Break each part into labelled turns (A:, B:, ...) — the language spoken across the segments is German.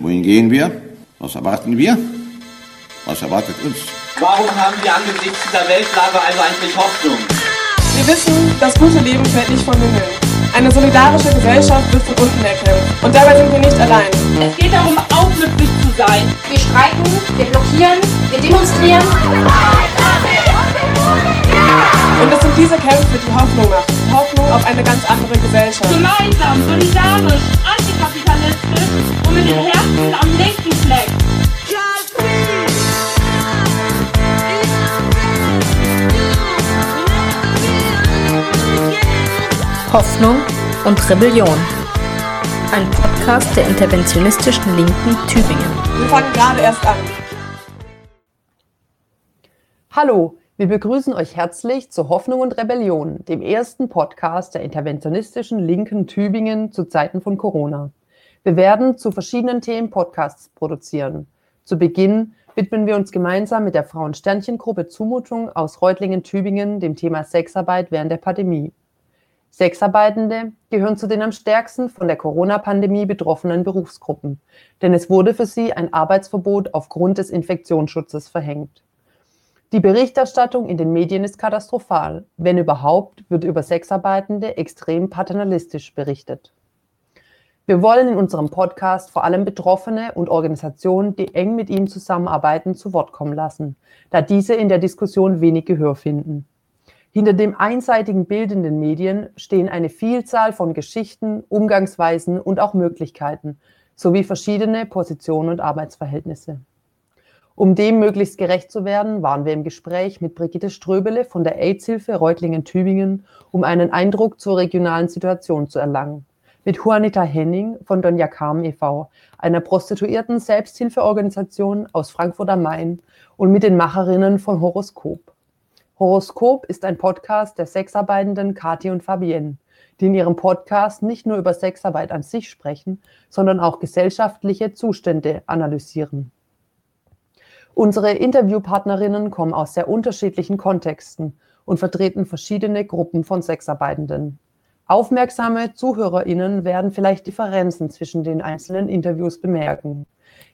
A: Wohin gehen wir? Was erwarten wir? Was erwartet uns?
B: Warum haben wir angesichts dieser Weltlage also eigentlich Hoffnung?
C: Wir wissen, das gute Leben fällt nicht vom Himmel. Eine solidarische Gesellschaft wird von unten erkämpft. Und dabei sind wir nicht allein.
D: Es geht darum, auch glücklich zu sein.
E: Wir streiken, wir blockieren, wir demonstrieren.
C: Und es sind diese Kämpfe, die Hoffnung machen. Hoffnung auf eine ganz andere Gesellschaft.
D: Gemeinsam, solidarisch, antikapitalistisch und mit dem Herzen am linken Fleck.
F: Hoffnung und Rebellion. Ein Podcast der interventionistischen Linken Tübingen.
C: Wir fangen gerade erst an.
G: Hallo, wir begrüßen euch herzlich zu Hoffnung und Rebellion, dem ersten Podcast der interventionistischen Linken Tübingen zu Zeiten von Corona. Wir werden zu verschiedenen Themen Podcasts produzieren. Zu Beginn widmen wir uns gemeinsam mit der Frauen-Sternchen-Gruppe Zumutung aus Reutlingen, Tübingen dem Thema Sexarbeit während der Pandemie. Sexarbeitende gehören zu den am stärksten von der Corona-Pandemie betroffenen Berufsgruppen, denn es wurde für sie ein Arbeitsverbot aufgrund des Infektionsschutzes verhängt. Die Berichterstattung in den Medien ist katastrophal. Wenn überhaupt, wird über Sexarbeitende extrem paternalistisch berichtet. Wir wollen in unserem Podcast vor allem Betroffene und Organisationen, die eng mit ihnen zusammenarbeiten, zu Wort kommen lassen, da diese in der Diskussion wenig Gehör finden. Hinter dem einseitigen Bild in den Medien stehen eine Vielzahl von Geschichten, Umgangsweisen und auch Möglichkeiten sowie verschiedene Positionen und Arbeitsverhältnisse. Um dem möglichst gerecht zu werden, waren wir im Gespräch mit Brigitte Ströbele von der AIDS-Hilfe Reutlingen-Tübingen, um einen Eindruck zur regionalen Situation zu erlangen. Mit Juanita Henning von Donja Carmen e.V., einer prostituierten Selbsthilfeorganisation aus Frankfurt am Main und mit den Macherinnen von Horoskop. Horoskop ist ein Podcast der Sexarbeitenden Kathi und Fabienne, die in ihrem Podcast nicht nur über Sexarbeit an sich sprechen, sondern auch gesellschaftliche Zustände analysieren. Unsere Interviewpartnerinnen kommen aus sehr unterschiedlichen Kontexten und vertreten verschiedene Gruppen von Sexarbeitenden. Aufmerksame ZuhörerInnen werden vielleicht Differenzen zwischen den einzelnen Interviews bemerken.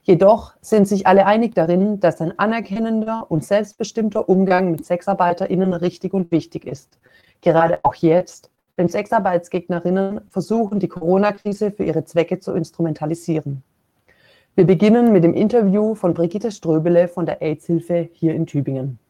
G: Jedoch sind sich alle einig darin, dass ein anerkennender und selbstbestimmter Umgang mit SexarbeiterInnen richtig und wichtig ist. Gerade auch jetzt, wenn Sexarbeitsgegnerinnen versuchen, die Corona-Krise für ihre Zwecke zu instrumentalisieren. Wir beginnen mit dem Interview von Brigitte Ströbele von der AIDS-Hilfe hier in Tübingen.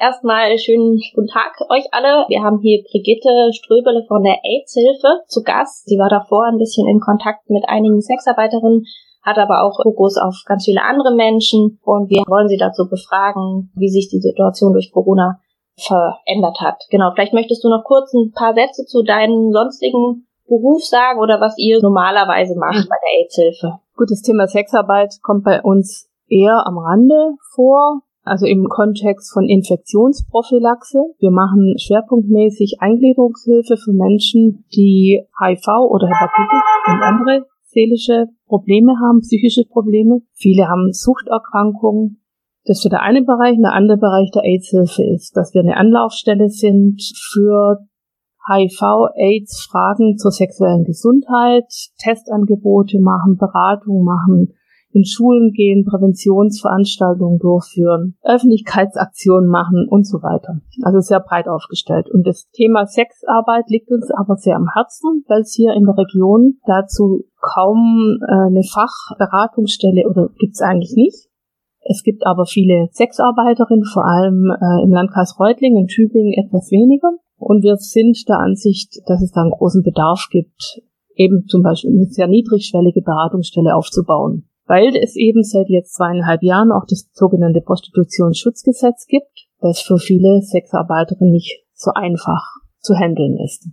H: Erstmal schönen guten Tag euch alle. Wir haben hier Brigitte Ströbele von der AIDS-Hilfe zu Gast. Sie war davor ein bisschen in Kontakt mit einigen Sexarbeiterinnen, hat aber auch Fokus auf ganz viele andere Menschen und wir wollen sie dazu befragen, wie sich die Situation durch Corona verändert hat. Genau, vielleicht möchtest du noch kurz ein paar Sätze zu deinem sonstigen Beruf sagen oder was ihr normalerweise macht bei der AIDS-Hilfe.
I: Gut, das Thema Sexarbeit kommt bei uns eher am Rande vor also im Kontext von Infektionsprophylaxe. Wir machen schwerpunktmäßig Eingliederungshilfe für Menschen, die HIV oder Hepatitis und andere seelische Probleme haben, psychische Probleme. Viele haben Suchterkrankungen. Das ist der eine Bereich. Der andere Bereich der AIDS-Hilfe ist, dass wir eine Anlaufstelle sind für HIV, AIDS, Fragen zur sexuellen Gesundheit, Testangebote machen, Beratung machen, in Schulen gehen, Präventionsveranstaltungen durchführen, Öffentlichkeitsaktionen machen und so weiter. Also sehr breit aufgestellt. Und das Thema Sexarbeit liegt uns aber sehr am Herzen, weil es hier in der Region dazu kaum äh, eine Fachberatungsstelle oder gibt es eigentlich nicht. Es gibt aber viele Sexarbeiterinnen, vor allem äh, im Landkreis Reutlingen, in Tübingen etwas weniger. Und wir sind der Ansicht, dass es da einen großen Bedarf gibt, eben zum Beispiel eine sehr niedrigschwellige Beratungsstelle aufzubauen weil es eben seit jetzt zweieinhalb Jahren auch das sogenannte Prostitutionsschutzgesetz gibt, das für viele Sexarbeiterinnen nicht so einfach zu handeln ist.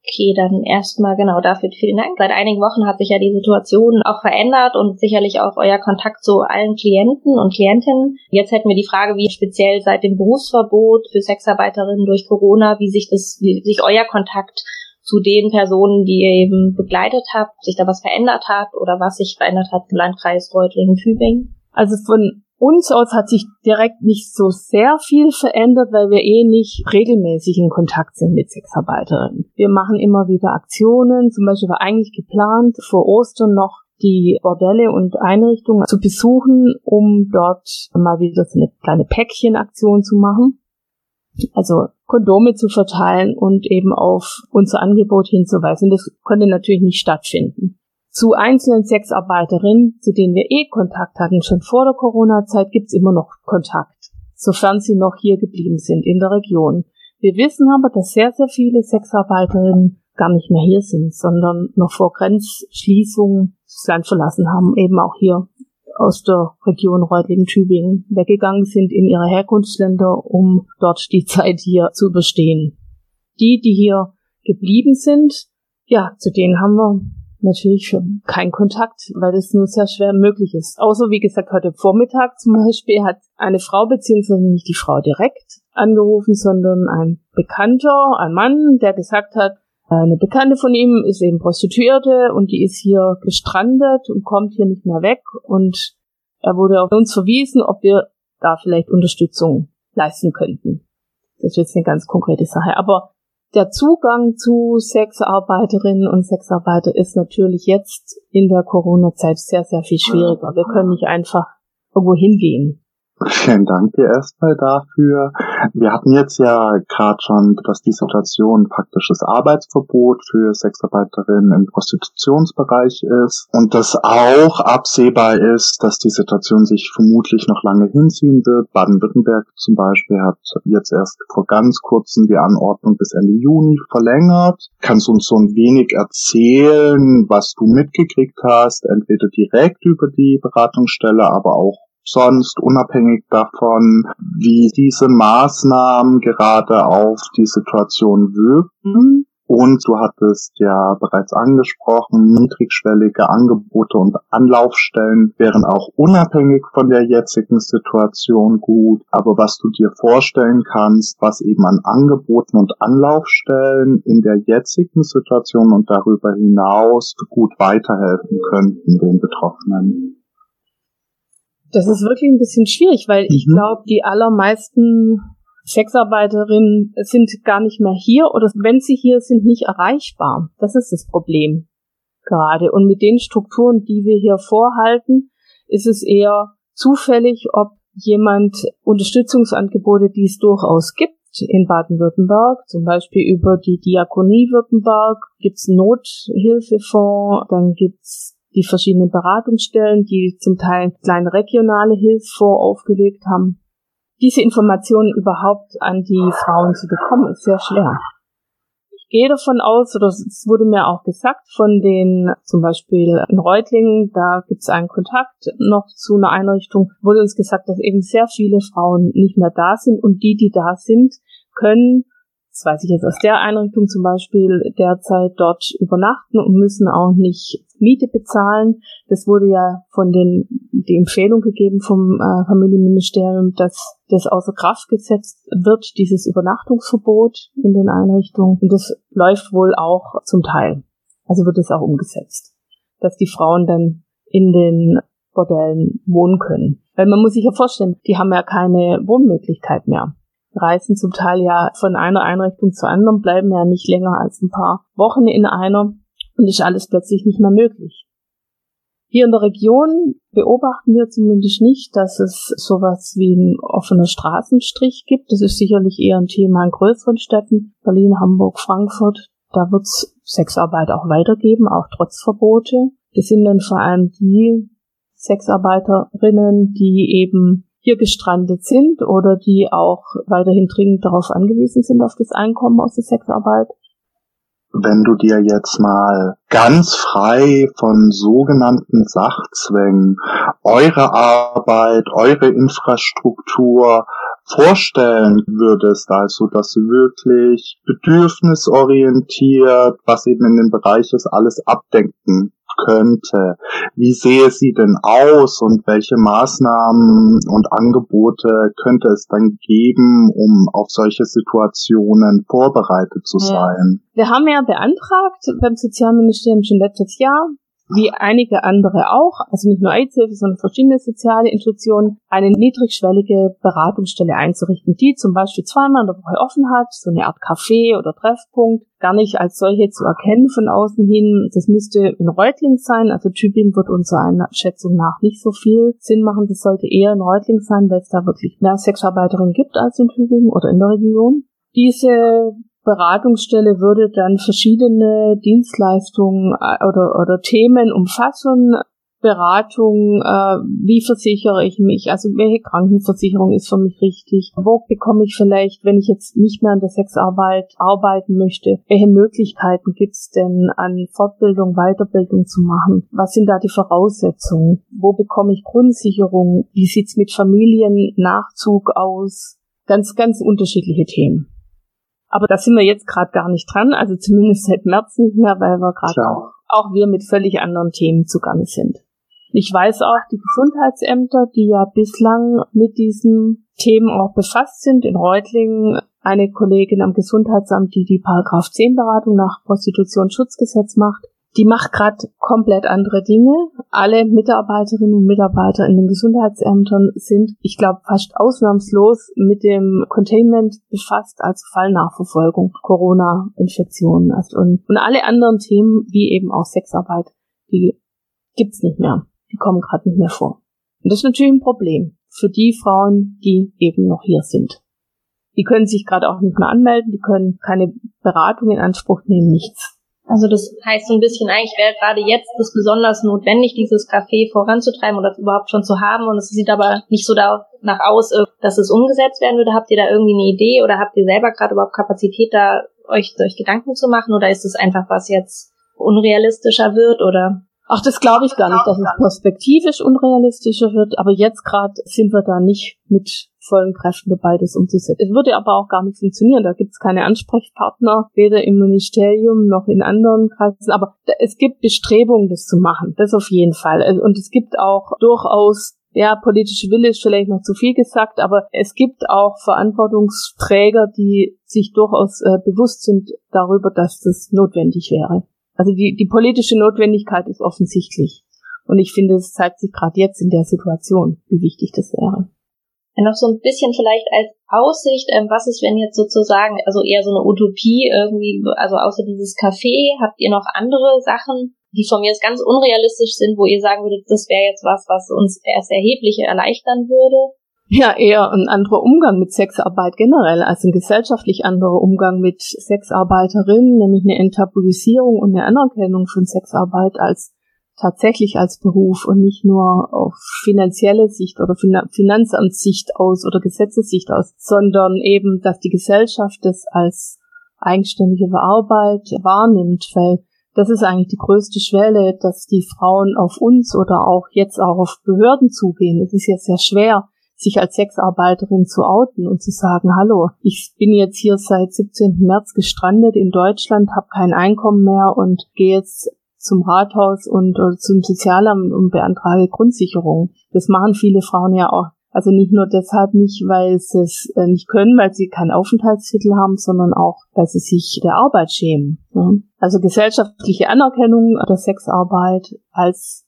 H: Okay, dann erstmal genau dafür vielen Dank. Seit einigen Wochen hat sich ja die Situation auch verändert und sicherlich auch euer Kontakt zu allen Klienten und Klientinnen. Jetzt hätten wir die Frage, wie speziell seit dem Berufsverbot für Sexarbeiterinnen durch Corona, wie sich das, wie sich euer Kontakt zu den Personen, die ihr eben begleitet habt, sich da was verändert hat oder was sich verändert hat im Landkreis Reutlingen-Tübingen?
I: Also von uns aus hat sich direkt nicht so sehr viel verändert, weil wir eh nicht regelmäßig in Kontakt sind mit Sexarbeiterinnen. Wir machen immer wieder Aktionen. Zum Beispiel war eigentlich geplant, vor Ostern noch die Bordelle und Einrichtungen zu besuchen, um dort mal wieder so eine kleine Päckchenaktion zu machen. Also Kondome zu verteilen und eben auf unser Angebot hinzuweisen. Das konnte natürlich nicht stattfinden. Zu einzelnen Sexarbeiterinnen, zu denen wir eh Kontakt hatten, schon vor der Corona-Zeit, gibt's immer noch Kontakt, sofern sie noch hier geblieben sind in der Region. Wir wissen aber, dass sehr, sehr viele Sexarbeiterinnen gar nicht mehr hier sind, sondern noch vor Grenzschließungen das Land verlassen haben, eben auch hier aus der Region Reutlingen-Tübingen weggegangen sind in ihre Herkunftsländer, um dort die Zeit hier zu überstehen. Die, die hier geblieben sind, ja, zu denen haben wir natürlich keinen Kontakt, weil das nur sehr schwer möglich ist. Außer, wie gesagt, heute Vormittag zum Beispiel hat eine Frau, beziehungsweise nicht die Frau direkt angerufen, sondern ein Bekannter, ein Mann, der gesagt hat, eine Bekannte von ihm ist eben Prostituierte und die ist hier gestrandet und kommt hier nicht mehr weg und er wurde auf uns verwiesen, ob wir da vielleicht Unterstützung leisten könnten. Das ist jetzt eine ganz konkrete Sache. Aber der Zugang zu Sexarbeiterinnen und Sexarbeiter ist natürlich jetzt in der Corona-Zeit sehr, sehr viel schwieriger. Wir können nicht einfach irgendwo hingehen.
J: Vielen Dank dir erstmal dafür. Wir hatten jetzt ja gerade schon, dass die Situation praktisches Arbeitsverbot für Sexarbeiterinnen im Prostitutionsbereich ist und dass auch absehbar ist, dass die Situation sich vermutlich noch lange hinziehen wird. Baden-Württemberg zum Beispiel hat jetzt erst vor ganz kurzem die Anordnung bis Ende Juni verlängert. Kannst du uns so ein wenig erzählen, was du mitgekriegt hast, entweder direkt über die Beratungsstelle, aber auch sonst unabhängig davon, wie diese Maßnahmen gerade auf die Situation wirken. Und du hattest ja bereits angesprochen, niedrigschwellige Angebote und Anlaufstellen wären auch unabhängig von der jetzigen Situation gut. Aber was du dir vorstellen kannst, was eben an Angeboten und Anlaufstellen in der jetzigen Situation und darüber hinaus gut weiterhelfen könnten den Betroffenen.
I: Das ist wirklich ein bisschen schwierig, weil ich mhm. glaube, die allermeisten Sexarbeiterinnen sind gar nicht mehr hier oder wenn sie hier sind, nicht erreichbar. Das ist das Problem gerade. Und mit den Strukturen, die wir hier vorhalten, ist es eher zufällig, ob jemand Unterstützungsangebote, die es durchaus gibt, in Baden-Württemberg, zum Beispiel über die Diakonie Württemberg, gibt's Nothilfefonds, dann gibt's die verschiedenen Beratungsstellen, die zum Teil kleine regionale Hilfsfonds aufgelegt haben. Diese Informationen überhaupt an die Frauen zu bekommen, ist sehr schwer. Ich gehe davon aus, oder es wurde mir auch gesagt, von den, zum Beispiel in Reutlingen, da gibt es einen Kontakt noch zu einer Einrichtung, wurde uns gesagt, dass eben sehr viele Frauen nicht mehr da sind und die, die da sind, können das weiß ich jetzt aus der Einrichtung zum Beispiel, derzeit dort übernachten und müssen auch nicht Miete bezahlen. Das wurde ja von den, die Empfehlung gegeben vom äh, Familienministerium, dass das außer Kraft gesetzt wird, dieses Übernachtungsverbot in den Einrichtungen. Und das läuft wohl auch zum Teil. Also wird es auch umgesetzt. Dass die Frauen dann in den Bordellen wohnen können. Weil man muss sich ja vorstellen, die haben ja keine Wohnmöglichkeit mehr reisen zum Teil ja von einer Einrichtung zur anderen, bleiben ja nicht länger als ein paar Wochen in einer und ist alles plötzlich nicht mehr möglich. Hier in der Region beobachten wir zumindest nicht, dass es sowas wie ein offener Straßenstrich gibt. Das ist sicherlich eher ein Thema in größeren Städten, Berlin, Hamburg, Frankfurt. Da wird es Sexarbeit auch weitergeben, auch trotz Verbote. Das sind dann vor allem die Sexarbeiterinnen, die eben hier gestrandet sind oder die auch weiterhin dringend darauf angewiesen sind, auf das Einkommen aus der Sexarbeit?
J: Wenn du dir jetzt mal ganz frei von sogenannten Sachzwängen eure Arbeit, eure Infrastruktur vorstellen würdest, also dass sie wirklich bedürfnisorientiert, was eben in dem Bereich ist, alles abdenken könnte. Wie sehe sie denn aus und welche Maßnahmen und Angebote könnte es dann geben, um auf solche Situationen vorbereitet zu sein?
I: Wir haben ja beantragt beim Sozialministerium schon letztes Jahr wie einige andere auch, also nicht nur AIDS-Hilfe, sondern verschiedene soziale Institutionen, eine niedrigschwellige Beratungsstelle einzurichten, die zum Beispiel zweimal in der Woche offen hat, so eine Art Café oder Treffpunkt, gar nicht als solche zu erkennen von außen hin. Das müsste in Reutling sein, also Tübingen wird unserer Einschätzung nach nicht so viel Sinn machen. Das sollte eher in Reutling sein, weil es da wirklich mehr Sexarbeiterinnen gibt als in Tübingen oder in der Region. Diese Beratungsstelle würde dann verschiedene Dienstleistungen äh, oder, oder Themen umfassen. Beratung, äh, wie versichere ich mich, also welche Krankenversicherung ist für mich richtig, wo bekomme ich vielleicht, wenn ich jetzt nicht mehr an der Sexarbeit arbeiten möchte, welche Möglichkeiten gibt es denn an Fortbildung, Weiterbildung zu machen, was sind da die Voraussetzungen, wo bekomme ich Grundsicherung, wie sieht's mit Familiennachzug aus, ganz, ganz unterschiedliche Themen. Aber da sind wir jetzt gerade gar nicht dran, also zumindest seit März nicht mehr, weil wir gerade auch, auch wir mit völlig anderen Themen zugange sind. Ich weiß auch, die Gesundheitsämter, die ja bislang mit diesen Themen auch befasst sind, in Reutlingen eine Kollegin am Gesundheitsamt, die die Paragraph 10 Beratung nach Prostitutionsschutzgesetz macht, die macht gerade komplett andere Dinge. Alle Mitarbeiterinnen und Mitarbeiter in den Gesundheitsämtern sind, ich glaube, fast ausnahmslos mit dem Containment befasst, als Fallnachverfolgung, Corona-Infektionen also und, und alle anderen Themen, wie eben auch Sexarbeit, die gibt's nicht mehr. Die kommen gerade nicht mehr vor. Und das ist natürlich ein Problem für die Frauen, die eben noch hier sind. Die können sich gerade auch nicht mehr anmelden, die können keine Beratung in Anspruch nehmen, nichts.
K: Also das heißt so ein bisschen, eigentlich wäre gerade jetzt das besonders notwendig, dieses Café voranzutreiben oder überhaupt schon zu haben. Und es sieht aber nicht so danach aus, äh, dass es umgesetzt werden würde. Habt ihr da irgendwie eine Idee oder habt ihr selber gerade überhaupt Kapazität, da euch, euch Gedanken zu machen? Oder ist es einfach, was jetzt unrealistischer wird? Oder
I: Ach, das glaube ich gar nicht, dass es perspektivisch unrealistischer wird, aber jetzt gerade sind wir da nicht mit vollen Kräften dabei, das umzusetzen. Es würde aber auch gar nicht funktionieren. Da gibt es keine Ansprechpartner, weder im Ministerium noch in anderen Kreisen. Aber es gibt Bestrebungen, das zu machen. Das auf jeden Fall. Und es gibt auch durchaus ja, politische Wille ist vielleicht noch zu viel gesagt, aber es gibt auch Verantwortungsträger, die sich durchaus äh, bewusst sind darüber, dass das notwendig wäre. Also die, die politische Notwendigkeit ist offensichtlich. Und ich finde, es zeigt sich gerade jetzt in der Situation, wie wichtig das wäre.
K: Noch so ein bisschen vielleicht als Aussicht, ähm, was ist, wenn jetzt sozusagen, also eher so eine Utopie irgendwie, also außer dieses Café, habt ihr noch andere Sachen, die von mir jetzt ganz unrealistisch sind, wo ihr sagen würdet, das wäre jetzt was, was uns erst erheblich erleichtern würde?
I: Ja, eher ein anderer Umgang mit Sexarbeit generell, also ein gesellschaftlich anderer Umgang mit Sexarbeiterinnen, nämlich eine Enttabuisierung und eine Anerkennung von Sexarbeit als tatsächlich als Beruf und nicht nur auf finanzielle Sicht oder Finanzamtssicht aus oder Gesetzessicht aus, sondern eben, dass die Gesellschaft das als eigenständige Arbeit wahrnimmt, weil das ist eigentlich die größte Schwelle, dass die Frauen auf uns oder auch jetzt auch auf Behörden zugehen. Es ist ja sehr schwer, sich als Sexarbeiterin zu outen und zu sagen, hallo, ich bin jetzt hier seit 17. März gestrandet in Deutschland, habe kein Einkommen mehr und gehe jetzt zum Rathaus und oder zum Sozialamt und beantrage Grundsicherung. Das machen viele Frauen ja auch. Also nicht nur deshalb nicht, weil sie es äh, nicht können, weil sie keinen Aufenthaltstitel haben, sondern auch, weil sie sich der Arbeit schämen. Also gesellschaftliche Anerkennung der Sexarbeit als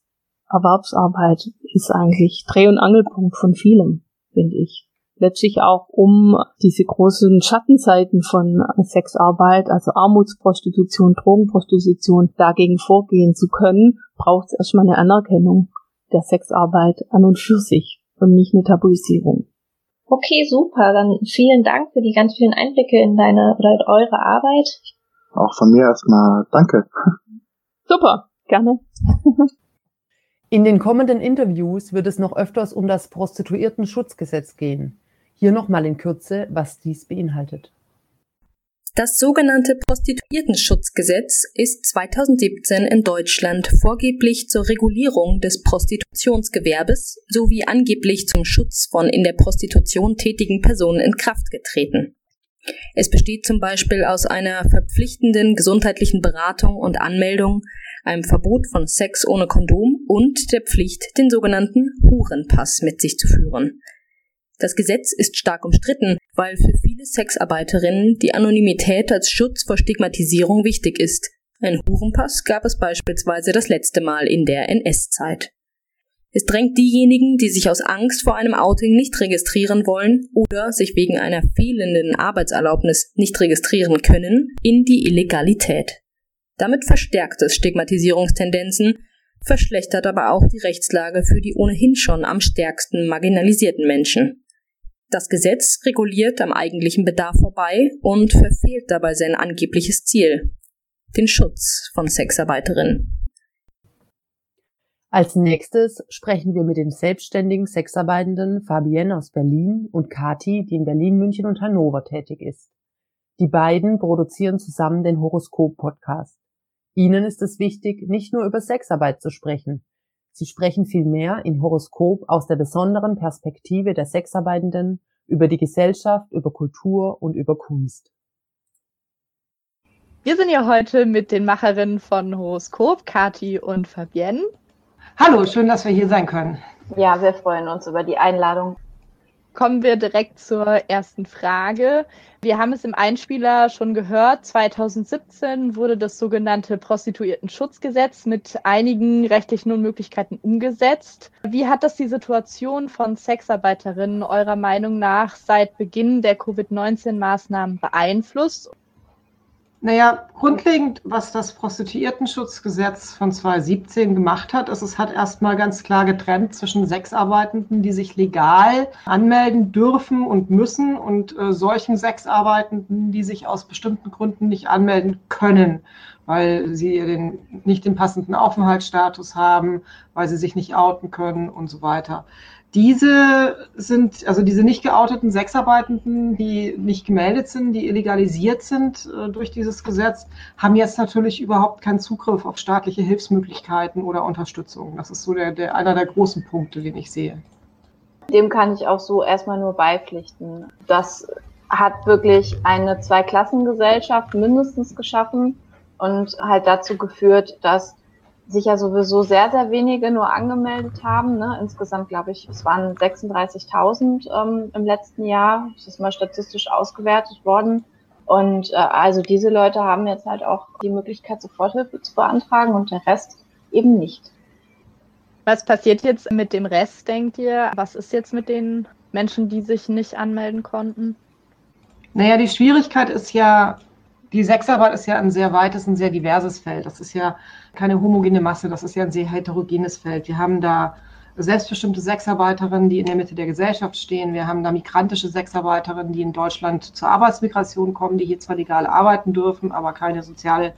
I: Erwerbsarbeit ist eigentlich Dreh- und Angelpunkt von vielem, finde ich. Letztlich auch, um diese großen Schattenseiten von Sexarbeit, also Armutsprostitution, Drogenprostitution, dagegen vorgehen zu können, braucht es erstmal eine Anerkennung der Sexarbeit an und für sich und nicht eine Tabuisierung.
K: Okay, super. Dann vielen Dank für die ganz vielen Einblicke in deine oder in eure Arbeit.
J: Auch von mir erstmal danke.
I: Super, gerne.
G: In den kommenden Interviews wird es noch öfters um das Prostituiertenschutzgesetz gehen. Hier nochmal in Kürze, was dies beinhaltet.
F: Das sogenannte Prostituiertenschutzgesetz ist 2017 in Deutschland vorgeblich zur Regulierung des Prostitutionsgewerbes sowie angeblich zum Schutz von in der Prostitution tätigen Personen in Kraft getreten. Es besteht zum Beispiel aus einer verpflichtenden gesundheitlichen Beratung und Anmeldung, einem Verbot von Sex ohne Kondom und der Pflicht, den sogenannten Hurenpass mit sich zu führen. Das Gesetz ist stark umstritten, weil für viele Sexarbeiterinnen die Anonymität als Schutz vor Stigmatisierung wichtig ist. Ein Hurenpass gab es beispielsweise das letzte Mal in der NS-Zeit. Es drängt diejenigen, die sich aus Angst vor einem Outing nicht registrieren wollen oder sich wegen einer fehlenden Arbeitserlaubnis nicht registrieren können, in die Illegalität. Damit verstärkt es Stigmatisierungstendenzen, verschlechtert aber auch die Rechtslage für die ohnehin schon am stärksten marginalisierten Menschen. Das Gesetz reguliert am eigentlichen Bedarf vorbei und verfehlt dabei sein angebliches Ziel, den Schutz von Sexarbeiterinnen.
G: Als nächstes sprechen wir mit den selbstständigen Sexarbeitenden Fabienne aus Berlin und Kati, die in Berlin, München und Hannover tätig ist. Die beiden produzieren zusammen den Horoskop-Podcast. Ihnen ist es wichtig, nicht nur über Sexarbeit zu sprechen. Sie sprechen vielmehr in Horoskop aus der besonderen Perspektive der Sexarbeitenden über die Gesellschaft, über Kultur und über Kunst.
L: Wir sind ja heute mit den Macherinnen von Horoskop, Kati und Fabienne.
M: Hallo, schön, dass wir hier sein können.
K: Ja, wir freuen uns über die Einladung.
L: Kommen wir direkt zur ersten Frage. Wir haben es im Einspieler schon gehört. 2017 wurde das sogenannte Prostituiertenschutzgesetz mit einigen rechtlichen Unmöglichkeiten umgesetzt. Wie hat das die Situation von Sexarbeiterinnen eurer Meinung nach seit Beginn der Covid-19-Maßnahmen beeinflusst?
M: Naja, grundlegend, was das Prostituiertenschutzgesetz von 2017 gemacht hat, ist, es hat erstmal ganz klar getrennt zwischen Sexarbeitenden, die sich legal anmelden dürfen und müssen, und äh, solchen Sexarbeitenden, die sich aus bestimmten Gründen nicht anmelden können, weil sie den, nicht den passenden Aufenthaltsstatus haben, weil sie sich nicht outen können und so weiter. Diese sind, also diese nicht geouteten Sexarbeitenden, die nicht gemeldet sind, die illegalisiert sind äh, durch dieses Gesetz, haben jetzt natürlich überhaupt keinen Zugriff auf staatliche Hilfsmöglichkeiten oder Unterstützung. Das ist so der, der, einer der großen Punkte, den ich sehe.
K: Dem kann ich auch so erstmal nur beipflichten. Das hat wirklich eine Zweiklassengesellschaft mindestens geschaffen und halt dazu geführt, dass sich ja sowieso sehr, sehr wenige nur angemeldet haben. Ne? Insgesamt glaube ich, es waren 36.000 ähm, im letzten Jahr. Das ist mal statistisch ausgewertet worden. Und äh, also diese Leute haben jetzt halt auch die Möglichkeit, Soforthilfe zu beantragen und der Rest eben nicht.
L: Was passiert jetzt mit dem Rest, denkt ihr? Was ist jetzt mit den Menschen, die sich nicht anmelden konnten?
M: Naja, die Schwierigkeit ist ja, die Sexarbeit ist ja ein sehr weites, ein sehr diverses Feld. Das ist ja keine homogene Masse, das ist ja ein sehr heterogenes Feld. Wir haben da selbstbestimmte Sexarbeiterinnen, die in der Mitte der Gesellschaft stehen. Wir haben da migrantische Sexarbeiterinnen, die in Deutschland zur Arbeitsmigration kommen, die hier zwar legal arbeiten dürfen, aber keine soziale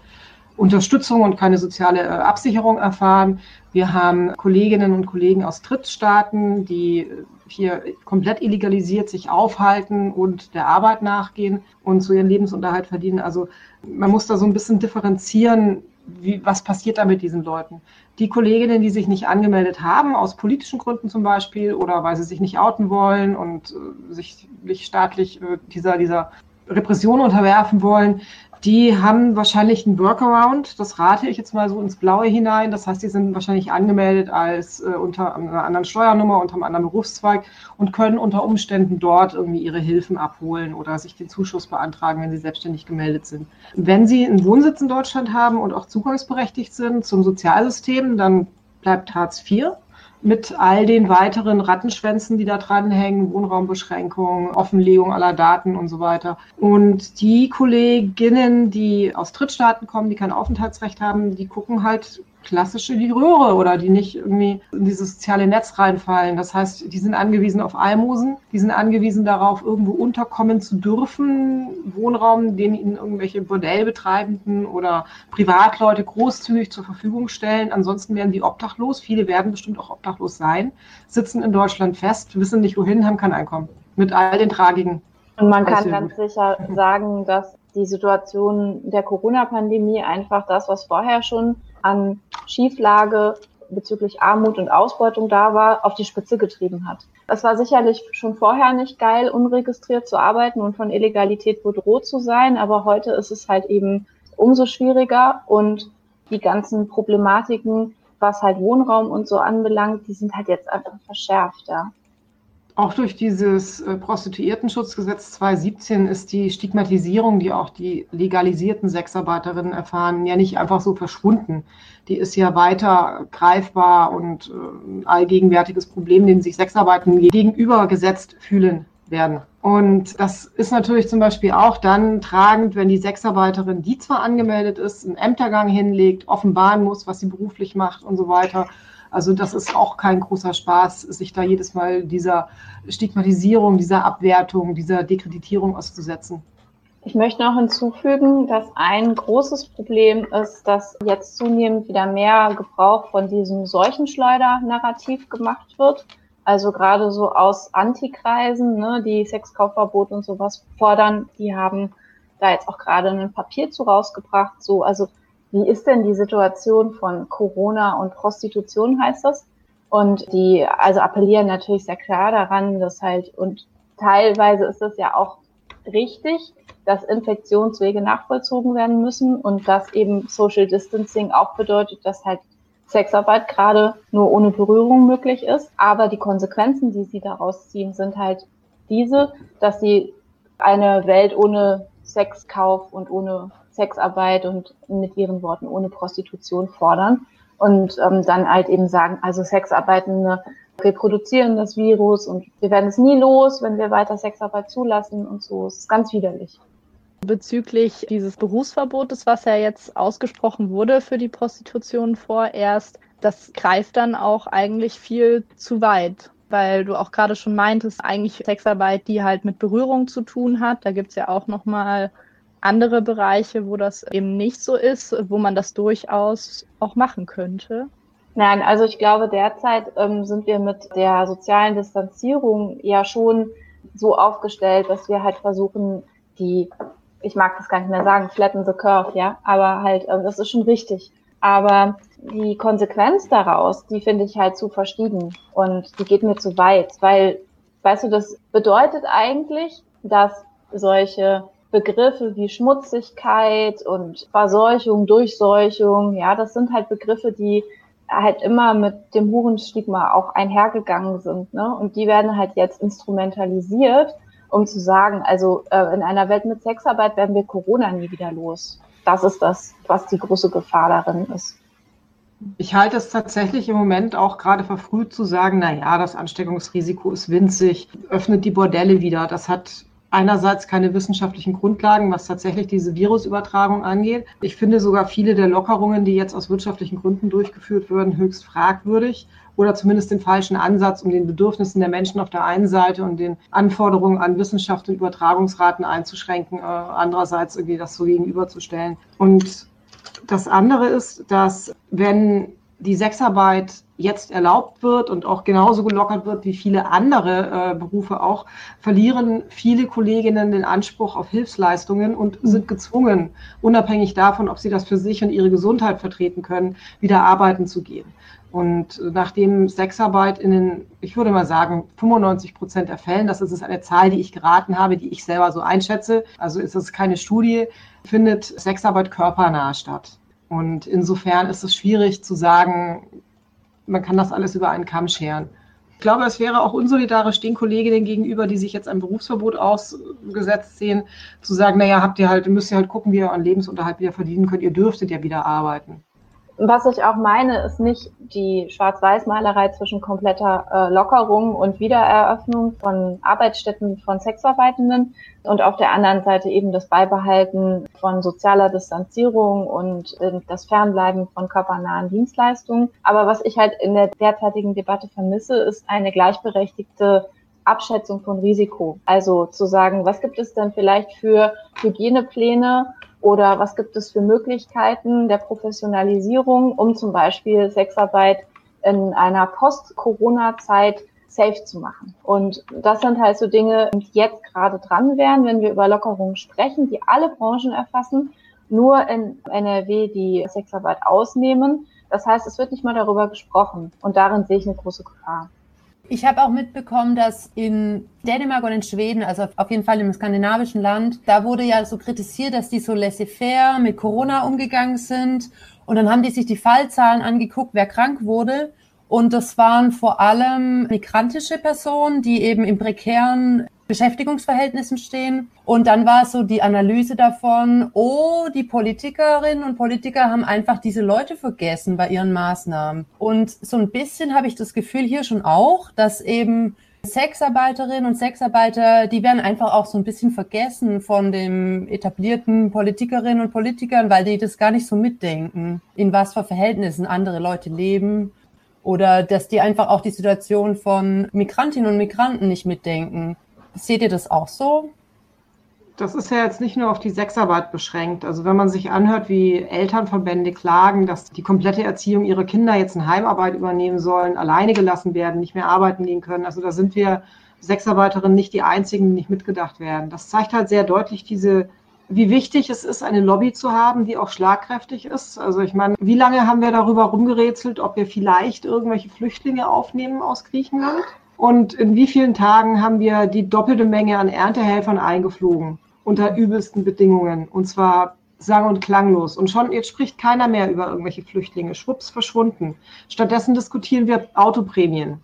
M: Unterstützung und keine soziale äh, Absicherung erfahren. Wir haben Kolleginnen und Kollegen aus Drittstaaten, die hier komplett illegalisiert sich aufhalten und der Arbeit nachgehen und so ihren Lebensunterhalt verdienen. Also man muss da so ein bisschen differenzieren, wie, was passiert da mit diesen Leuten. Die Kolleginnen, die sich nicht angemeldet haben, aus politischen Gründen zum Beispiel, oder weil sie sich nicht outen wollen und äh, sich nicht staatlich äh, dieser, dieser Repression unterwerfen wollen, die haben wahrscheinlich einen Workaround. Das rate ich jetzt mal so ins Blaue hinein. Das heißt, die sind wahrscheinlich angemeldet als äh, unter einer anderen Steuernummer, unter einem anderen Berufszweig und können unter Umständen dort irgendwie ihre Hilfen abholen oder sich den Zuschuss beantragen, wenn sie selbstständig gemeldet sind. Wenn sie einen Wohnsitz in Deutschland haben und auch zugangsberechtigt sind zum Sozialsystem, dann bleibt Hartz IV mit all den weiteren Rattenschwänzen, die da dranhängen, Wohnraumbeschränkungen, Offenlegung aller Daten und so weiter. Und die Kolleginnen, die aus Drittstaaten kommen, die kein Aufenthaltsrecht haben, die gucken halt klassisch in die Röhre oder die nicht irgendwie in dieses soziale Netz reinfallen. Das heißt, die sind angewiesen auf Almosen, die sind angewiesen darauf, irgendwo unterkommen zu dürfen, Wohnraum, den ihnen irgendwelche Bordellbetreibenden oder Privatleute großzügig zur Verfügung stellen. Ansonsten werden die obdachlos. Viele werden bestimmt auch obdachlos sein, sitzen in Deutschland fest, wissen nicht wohin, haben kein Einkommen. Mit all den tragigen.
K: Und man kann ganz sicher sagen, dass die Situation der Corona-Pandemie einfach das, was vorher schon an Schieflage bezüglich Armut und Ausbeutung da war, auf die Spitze getrieben hat. Es war sicherlich schon vorher nicht geil, unregistriert zu arbeiten und von Illegalität bedroht zu sein, aber heute ist es halt eben umso schwieriger und die ganzen Problematiken, was halt Wohnraum und so anbelangt, die sind halt jetzt einfach verschärft, ja.
M: Auch durch dieses äh, Prostituiertenschutzgesetz 2017 ist die Stigmatisierung, die auch die legalisierten Sexarbeiterinnen erfahren, ja nicht einfach so verschwunden. Die ist ja weiter greifbar und äh, ein allgegenwärtiges Problem, dem sich Sexarbeiten gegenübergesetzt fühlen werden. Und das ist natürlich zum Beispiel auch dann tragend, wenn die Sexarbeiterin, die zwar angemeldet ist, einen Ämtergang hinlegt, offenbaren muss, was sie beruflich macht und so weiter also das ist auch kein großer Spaß, sich da jedes Mal dieser Stigmatisierung, dieser Abwertung, dieser Dekreditierung auszusetzen.
K: Ich möchte noch hinzufügen, dass ein großes Problem ist, dass jetzt zunehmend wieder mehr Gebrauch von diesem Seuchenschleuder-Narrativ gemacht wird. Also gerade so aus Antikreisen, ne, die Sexkaufverbot und sowas fordern, die haben da jetzt auch gerade ein Papier zu rausgebracht. So, also wie ist denn die Situation von Corona und Prostitution, heißt das? Und die also appellieren natürlich sehr klar daran, dass halt, und teilweise ist es ja auch richtig, dass Infektionswege nachvollzogen werden müssen und dass eben Social Distancing auch bedeutet, dass halt Sexarbeit gerade nur ohne Berührung möglich ist. Aber die Konsequenzen, die sie daraus ziehen, sind halt diese, dass sie eine Welt ohne Sexkauf und ohne Sexarbeit und mit ihren Worten ohne Prostitution fordern und ähm, dann halt eben sagen, also Sexarbeitende reproduzieren das Virus und wir werden es nie los, wenn wir weiter Sexarbeit zulassen und so. Es ist ganz widerlich.
L: Bezüglich dieses Berufsverbotes, was ja jetzt ausgesprochen wurde für die Prostitution vorerst, das greift dann auch eigentlich viel zu weit weil du auch gerade schon meintest, eigentlich Sexarbeit, die halt mit Berührung zu tun hat. Da gibt's ja auch nochmal andere Bereiche, wo das eben nicht so ist, wo man das durchaus auch machen könnte?
K: Nein, also ich glaube, derzeit ähm, sind wir mit der sozialen Distanzierung ja schon so aufgestellt, dass wir halt versuchen, die, ich mag das gar nicht mehr sagen, flatten the curve, ja, aber halt, ähm, das ist schon richtig. Aber die Konsequenz daraus, die finde ich halt zu verstiegen und die geht mir zu weit, weil, weißt du, das bedeutet eigentlich, dass solche Begriffe wie Schmutzigkeit und Verseuchung, Durchseuchung, ja, das sind halt Begriffe, die halt immer mit dem Hurenstigma auch einhergegangen sind. Ne? Und die werden halt jetzt instrumentalisiert, um zu sagen, also äh, in einer Welt mit Sexarbeit werden wir Corona nie wieder los. Das ist das, was die große Gefahr darin ist.
M: Ich halte es tatsächlich im Moment auch gerade verfrüht zu sagen, na ja, das Ansteckungsrisiko ist winzig, öffnet die Bordelle wieder. Das hat einerseits keine wissenschaftlichen Grundlagen, was tatsächlich diese Virusübertragung angeht. Ich finde sogar viele der Lockerungen, die jetzt aus wirtschaftlichen Gründen durchgeführt werden, höchst fragwürdig oder zumindest den falschen Ansatz, um den Bedürfnissen der Menschen auf der einen Seite und den Anforderungen an Wissenschaft und Übertragungsraten einzuschränken, äh, andererseits irgendwie das so gegenüberzustellen. Und das andere ist, dass wenn die Sexarbeit jetzt erlaubt wird und auch genauso gelockert wird wie viele andere äh, Berufe auch, verlieren viele Kolleginnen den Anspruch auf Hilfsleistungen und sind gezwungen, unabhängig davon, ob sie das für sich und ihre Gesundheit vertreten können, wieder arbeiten zu gehen. Und nachdem Sexarbeit in den, ich würde mal sagen, 95 Prozent der Fällen, das ist eine Zahl, die ich geraten habe, die ich selber so einschätze, also ist es keine Studie, findet Sexarbeit körpernah statt. Und insofern ist es schwierig zu sagen, man kann das alles über einen Kamm scheren. Ich glaube, es wäre auch unsolidarisch den Kolleginnen gegenüber, die sich jetzt ein Berufsverbot ausgesetzt sehen, zu sagen, naja, habt ihr halt, müsst ihr halt gucken, wie ihr euren Lebensunterhalt wieder verdienen könnt, ihr dürftet ja wieder arbeiten.
K: Was ich auch meine, ist nicht die Schwarz-Weiß-Malerei zwischen kompletter äh, Lockerung und Wiedereröffnung von Arbeitsstätten von Sexarbeitenden und auf der anderen Seite eben das Beibehalten von sozialer Distanzierung und äh, das Fernbleiben von körpernahen Dienstleistungen. Aber was ich halt in der derzeitigen Debatte vermisse, ist eine gleichberechtigte Abschätzung von Risiko. Also zu sagen, was gibt es denn vielleicht für Hygienepläne oder was gibt es für Möglichkeiten der Professionalisierung, um zum Beispiel Sexarbeit in einer Post-Corona-Zeit safe zu machen. Und das sind halt so Dinge, die jetzt gerade dran wären, wenn wir über Lockerungen sprechen, die alle Branchen erfassen, nur in NRW die Sexarbeit ausnehmen. Das heißt, es wird nicht mal darüber gesprochen. Und darin sehe ich eine große Gefahr.
G: Ich habe auch mitbekommen, dass in Dänemark und in Schweden, also auf jeden Fall im skandinavischen Land, da wurde ja so kritisiert, dass die so laissez-faire mit Corona umgegangen sind. Und dann haben die sich die Fallzahlen angeguckt, wer krank wurde. Und das waren vor allem migrantische Personen, die eben in prekären Beschäftigungsverhältnissen stehen. Und dann war so die Analyse davon, oh, die Politikerinnen und Politiker haben einfach diese Leute vergessen bei ihren Maßnahmen. Und so ein bisschen habe ich das Gefühl hier schon auch, dass eben Sexarbeiterinnen und Sexarbeiter, die werden einfach auch so ein bisschen vergessen von den etablierten Politikerinnen und Politikern, weil die das gar nicht so mitdenken, in was für Verhältnissen andere Leute leben oder dass die einfach auch die Situation von Migrantinnen und Migranten nicht mitdenken. Seht ihr das auch so?
M: Das ist ja jetzt nicht nur auf die Sexarbeit beschränkt. Also wenn man sich anhört, wie Elternverbände klagen, dass die komplette Erziehung ihrer Kinder jetzt in Heimarbeit übernehmen sollen, alleine gelassen werden, nicht mehr arbeiten gehen können. Also da sind wir Sexarbeiterinnen nicht die einzigen, die nicht mitgedacht werden. Das zeigt halt sehr deutlich diese, wie wichtig es ist, eine Lobby zu haben, die auch schlagkräftig ist. Also ich meine, wie lange haben wir darüber rumgerätselt, ob wir vielleicht irgendwelche Flüchtlinge aufnehmen aus Griechenland? Und in wie vielen Tagen haben wir die doppelte Menge an Erntehelfern eingeflogen? unter übelsten Bedingungen. Und zwar sang- und klanglos. Und schon jetzt spricht keiner mehr über irgendwelche Flüchtlinge. Schwupps, verschwunden. Stattdessen diskutieren wir Autoprämien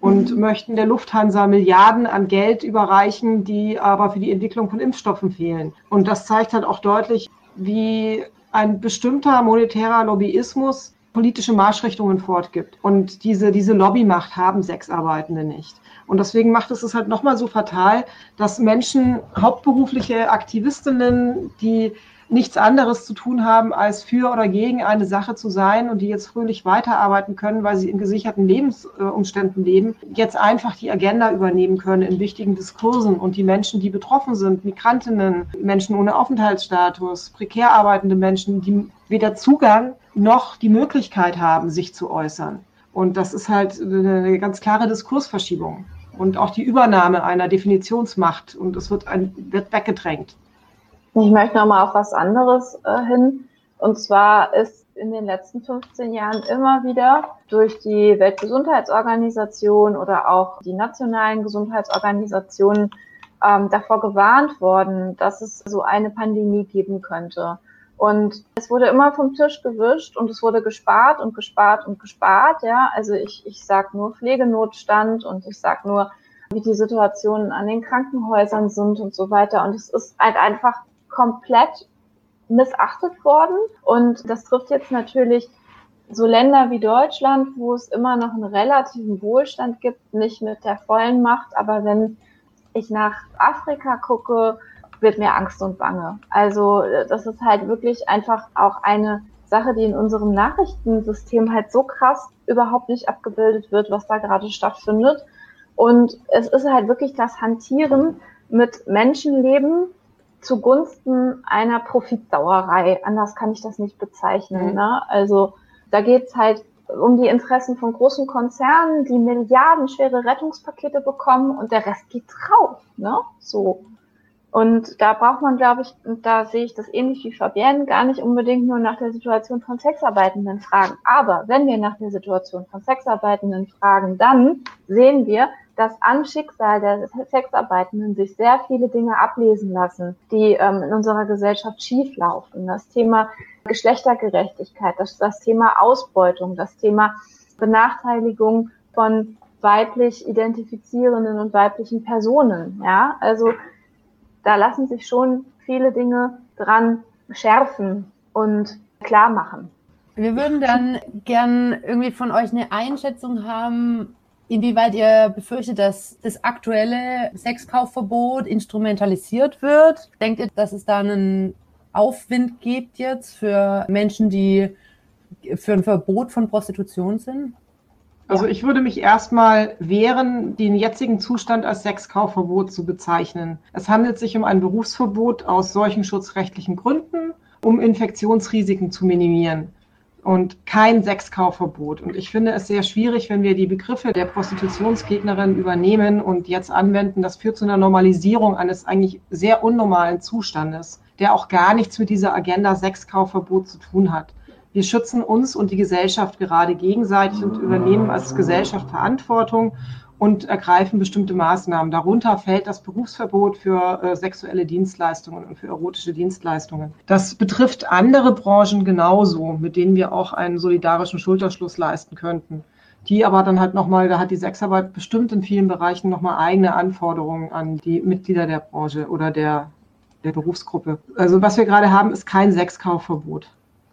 M: und mhm. möchten der Lufthansa Milliarden an Geld überreichen, die aber für die Entwicklung von Impfstoffen fehlen. Und das zeigt halt auch deutlich, wie ein bestimmter monetärer Lobbyismus politische Marschrichtungen fortgibt. Und diese, diese Lobbymacht haben Sexarbeitende nicht. Und deswegen macht es es halt nochmal so fatal, dass Menschen, hauptberufliche Aktivistinnen, die nichts anderes zu tun haben, als für oder gegen eine Sache zu sein und die jetzt fröhlich weiterarbeiten können, weil sie in gesicherten Lebensumständen leben, jetzt einfach die Agenda übernehmen können in wichtigen Diskursen und die Menschen, die betroffen sind, Migrantinnen, Menschen ohne Aufenthaltsstatus, prekär arbeitende Menschen, die weder Zugang noch die Möglichkeit haben, sich zu äußern. Und das ist halt eine ganz klare Diskursverschiebung und auch die Übernahme einer Definitionsmacht und es wird, ein, wird weggedrängt.
K: Ich möchte nochmal auf was anderes äh, hin. Und zwar ist in den letzten 15 Jahren immer wieder durch die Weltgesundheitsorganisation oder auch die nationalen Gesundheitsorganisationen ähm, davor gewarnt worden, dass es so eine Pandemie geben könnte. Und es wurde immer vom Tisch gewischt und es wurde gespart und gespart und gespart. Ja, also ich, ich sage nur Pflegenotstand und ich sage nur, wie die Situationen an den Krankenhäusern sind und so weiter. Und es ist halt einfach komplett missachtet worden. Und das trifft jetzt natürlich so Länder wie Deutschland, wo es immer noch einen relativen Wohlstand gibt, nicht mit der vollen Macht. Aber wenn ich nach Afrika gucke, wird mir Angst und Bange. Also das ist halt wirklich einfach auch eine Sache, die in unserem Nachrichtensystem halt so krass überhaupt nicht abgebildet wird, was da gerade stattfindet. Und es ist halt wirklich das Hantieren mit Menschenleben zugunsten einer Profitsauerei. Anders kann ich das nicht bezeichnen. Mhm. Ne? Also da geht's halt um die Interessen von großen Konzernen, die milliardenschwere Rettungspakete bekommen und der Rest geht drauf. Ne? So. Und da braucht man, glaube ich, und da sehe ich das ähnlich wie Fabienne, gar nicht unbedingt nur nach der Situation von Sexarbeitenden fragen. Aber wenn wir nach der Situation von Sexarbeitenden fragen, dann sehen wir, dass am Schicksal der Sexarbeitenden sich sehr viele Dinge ablesen lassen, die ähm, in unserer Gesellschaft schieflaufen. Das Thema Geschlechtergerechtigkeit, das, das Thema Ausbeutung, das Thema Benachteiligung von weiblich identifizierenden und weiblichen Personen. Ja, also da lassen sich schon viele Dinge dran schärfen und klar machen.
G: Wir würden dann gern irgendwie von euch eine Einschätzung haben, inwieweit ihr befürchtet, dass das aktuelle Sexkaufverbot instrumentalisiert wird. Denkt ihr, dass es da einen Aufwind gibt jetzt für Menschen, die für ein Verbot von Prostitution sind?
M: Also ich würde mich erstmal wehren, den jetzigen Zustand als Sexkaufverbot zu bezeichnen. Es handelt sich um ein Berufsverbot aus solchen schutzrechtlichen Gründen, um Infektionsrisiken zu minimieren und kein Sexkaufverbot. Und ich finde es sehr schwierig, wenn wir die Begriffe der Prostitutionsgegnerin übernehmen und jetzt anwenden. Das führt zu einer Normalisierung eines eigentlich sehr unnormalen Zustandes, der auch gar nichts mit dieser Agenda Sexkaufverbot zu tun hat. Wir schützen uns und die Gesellschaft gerade gegenseitig und übernehmen als Gesellschaft Verantwortung und ergreifen bestimmte Maßnahmen. Darunter fällt das Berufsverbot für äh, sexuelle Dienstleistungen und für erotische Dienstleistungen. Das betrifft andere Branchen genauso, mit denen wir auch einen solidarischen Schulterschluss leisten könnten. die aber dann halt nochmal, da hat die Sexarbeit bestimmt in vielen Bereichen nochmal eigene Anforderungen an die Mitglieder der Branche oder der, der Berufsgruppe. Also was wir gerade haben, ist kein Sexkaufverbot.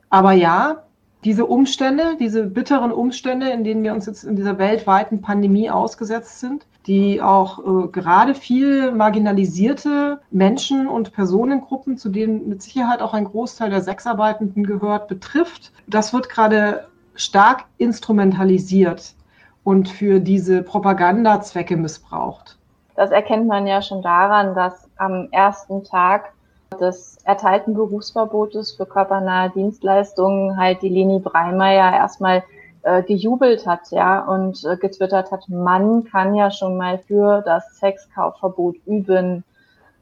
M: Aber ja, diese Umstände, diese bitteren Umstände, in denen wir uns jetzt in dieser weltweiten Pandemie ausgesetzt sind, die auch äh, gerade viel marginalisierte Menschen und Personengruppen, zu denen mit Sicherheit auch ein Großteil der Sexarbeitenden gehört, betrifft. Das wird gerade stark instrumentalisiert und für diese Propagandazwecke missbraucht.
K: Das erkennt man ja schon daran, dass am ersten Tag des erteilten Berufsverbotes für körpernahe Dienstleistungen halt die Leni Breimeyer erstmal äh, gejubelt hat, ja, und äh, getwittert hat, man kann ja schon mal für das Sexkaufverbot üben.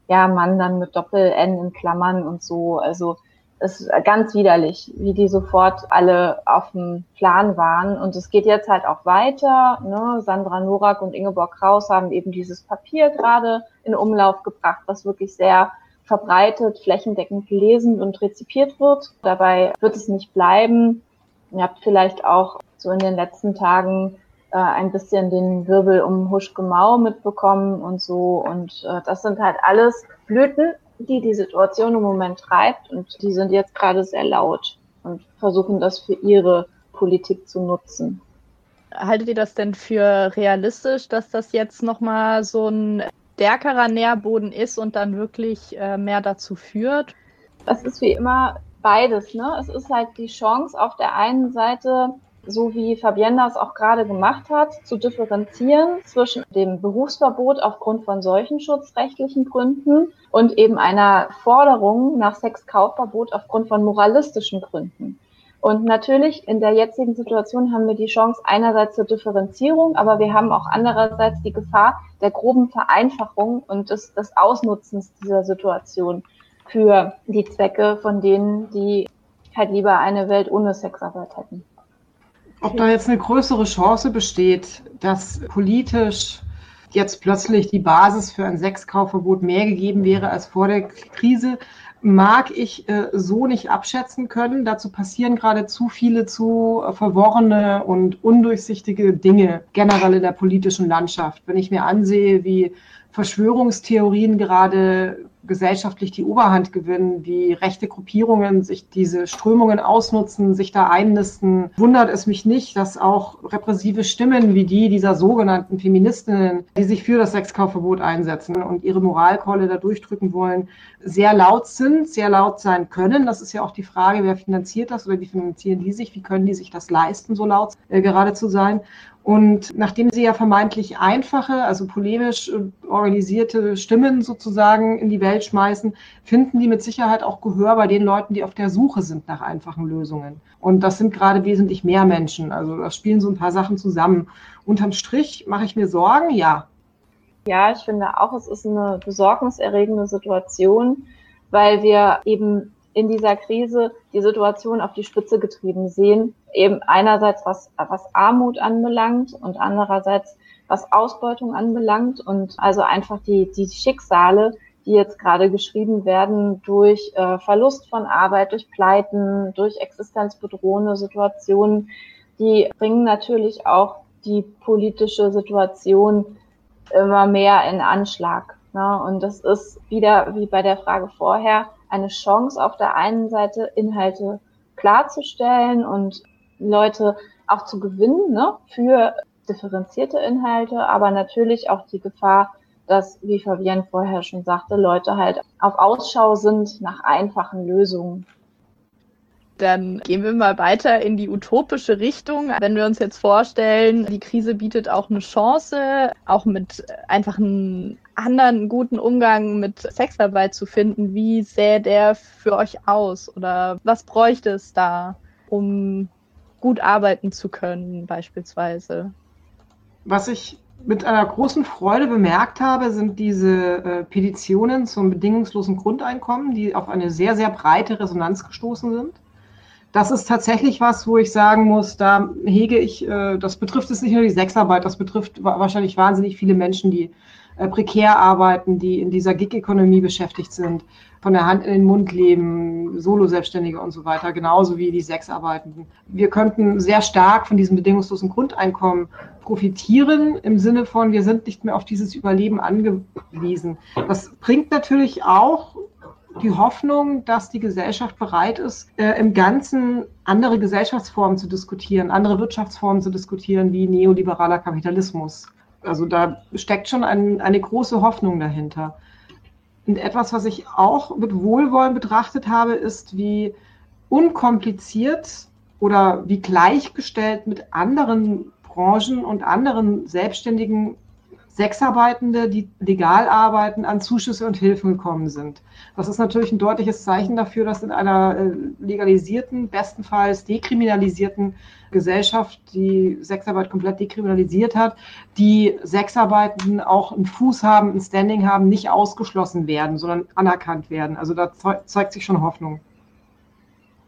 K: Ja, Mann dann mit Doppel-N in Klammern und so. Also es ist ganz widerlich, wie die sofort alle auf dem Plan waren. Und es geht jetzt halt auch weiter. Ne? Sandra Norak und Ingeborg Kraus haben eben dieses Papier gerade in Umlauf gebracht, was wirklich sehr verbreitet, flächendeckend gelesen und rezipiert wird. Dabei wird es nicht bleiben. Ihr habt vielleicht auch so in den letzten Tagen äh, ein bisschen den Wirbel um Huschke Mau mitbekommen und so. Und äh, das sind halt alles Blüten, die die Situation im Moment treibt und die sind jetzt gerade sehr laut und versuchen das für ihre Politik zu nutzen.
L: Haltet ihr das denn für realistisch, dass das jetzt nochmal so ein stärkerer Nährboden ist und dann wirklich äh, mehr dazu führt?
K: Das ist wie immer beides. Ne? Es ist halt die Chance auf der einen Seite, so wie Fabienne das auch gerade gemacht hat, zu differenzieren zwischen dem Berufsverbot aufgrund von solchen schutzrechtlichen Gründen und eben einer Forderung nach Sexkaufverbot aufgrund von moralistischen Gründen. Und natürlich in der jetzigen Situation haben wir die Chance einerseits zur Differenzierung, aber wir haben auch andererseits die Gefahr der groben Vereinfachung und des, des Ausnutzens dieser Situation für die Zwecke von denen, die halt lieber eine Welt ohne Sexarbeit hätten.
M: Ob da jetzt eine größere Chance besteht, dass politisch jetzt plötzlich die Basis für ein Sexkaufverbot mehr gegeben wäre als vor der Krise, mag ich äh, so nicht abschätzen können. Dazu passieren gerade zu viele zu verworrene und undurchsichtige Dinge generell in der politischen Landschaft. Wenn ich mir ansehe, wie Verschwörungstheorien gerade gesellschaftlich die Oberhand gewinnen, wie rechte Gruppierungen sich diese Strömungen ausnutzen, sich da einnisten, wundert es mich nicht, dass auch repressive Stimmen wie die dieser sogenannten Feministinnen, die sich für das Sexkaufverbot einsetzen und ihre Moralkeule da durchdrücken wollen, sehr laut sind, sehr laut sein können. Das ist ja auch die Frage, wer finanziert das oder wie finanzieren die sich, wie können die sich das leisten, so laut äh, gerade zu sein. Und nachdem sie ja vermeintlich einfache, also polemisch äh, organisierte Stimmen sozusagen in die Welt schmeißen, finden die mit Sicherheit auch Gehör bei den Leuten, die auf der Suche sind nach einfachen Lösungen. Und das sind gerade wesentlich mehr Menschen. Also da spielen so ein paar Sachen zusammen. Unterm Strich mache ich mir Sorgen, ja.
K: Ja, ich finde auch, es ist eine besorgniserregende Situation, weil wir eben in dieser Krise die Situation auf die Spitze getrieben sehen. Eben einerseits was, was Armut anbelangt und andererseits was Ausbeutung anbelangt und also einfach die, die Schicksale, die jetzt gerade geschrieben werden durch äh, Verlust von Arbeit, durch Pleiten, durch existenzbedrohende Situationen, die bringen natürlich auch die politische Situation immer mehr in Anschlag. Ne? Und das ist wieder wie bei der Frage vorher, eine Chance auf der einen Seite Inhalte klarzustellen und Leute auch zu gewinnen ne, für differenzierte Inhalte, aber natürlich auch die Gefahr, dass, wie Fabienne vorher schon sagte, Leute halt auf Ausschau sind nach einfachen Lösungen.
L: Dann gehen wir mal weiter in die utopische Richtung. Wenn wir uns jetzt vorstellen, die Krise bietet auch eine Chance, auch mit einfachen anderen guten Umgang mit Sexarbeit zu finden. Wie sähe der für euch aus? Oder was bräuchte es da, um gut arbeiten zu können, beispielsweise?
M: Was ich mit einer großen Freude bemerkt habe, sind diese äh, Petitionen zum bedingungslosen Grundeinkommen, die auf eine sehr, sehr breite Resonanz gestoßen sind. Das ist tatsächlich was, wo ich sagen muss, da hege ich, äh, das betrifft es nicht nur die Sexarbeit, das betrifft wahrscheinlich wahnsinnig viele Menschen, die äh, prekär arbeiten, die in dieser Gig-Ökonomie beschäftigt sind, von der Hand in den Mund leben, Solo-Selbstständige und so weiter, genauso wie die Sexarbeitenden. Wir könnten sehr stark von diesem bedingungslosen Grundeinkommen profitieren im Sinne von, wir sind nicht mehr auf dieses Überleben angewiesen. Das bringt natürlich auch die Hoffnung, dass die Gesellschaft bereit ist, äh, im Ganzen andere Gesellschaftsformen zu diskutieren, andere Wirtschaftsformen zu diskutieren, wie neoliberaler Kapitalismus. Also da steckt schon ein, eine große Hoffnung dahinter. Und etwas, was ich auch mit Wohlwollen betrachtet habe, ist, wie unkompliziert oder wie gleichgestellt mit anderen Branchen und anderen Selbstständigen Sexarbeitende, die legal arbeiten, an Zuschüsse und Hilfen gekommen sind. Das ist natürlich ein deutliches Zeichen dafür, dass in einer äh, legalisierten, bestenfalls dekriminalisierten Gesellschaft, die Sexarbeit komplett dekriminalisiert hat, die Sexarbeitenden auch einen Fuß haben, ein Standing haben, nicht ausgeschlossen werden, sondern anerkannt werden. Also da zeigt sich schon Hoffnung.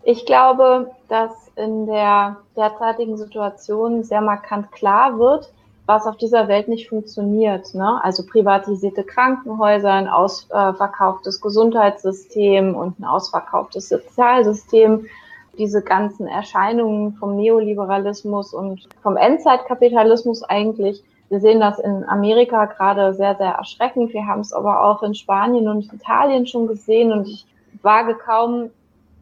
K: Ich glaube, dass in der derzeitigen Situation sehr markant klar wird, was auf dieser Welt nicht funktioniert. Ne? Also privatisierte Krankenhäuser, ein ausverkauftes Gesundheitssystem und ein ausverkauftes Sozialsystem. Diese ganzen Erscheinungen vom Neoliberalismus und vom Endzeitkapitalismus eigentlich. Wir sehen das in Amerika gerade sehr, sehr erschreckend. Wir haben es aber auch in Spanien und Italien schon gesehen und ich wage kaum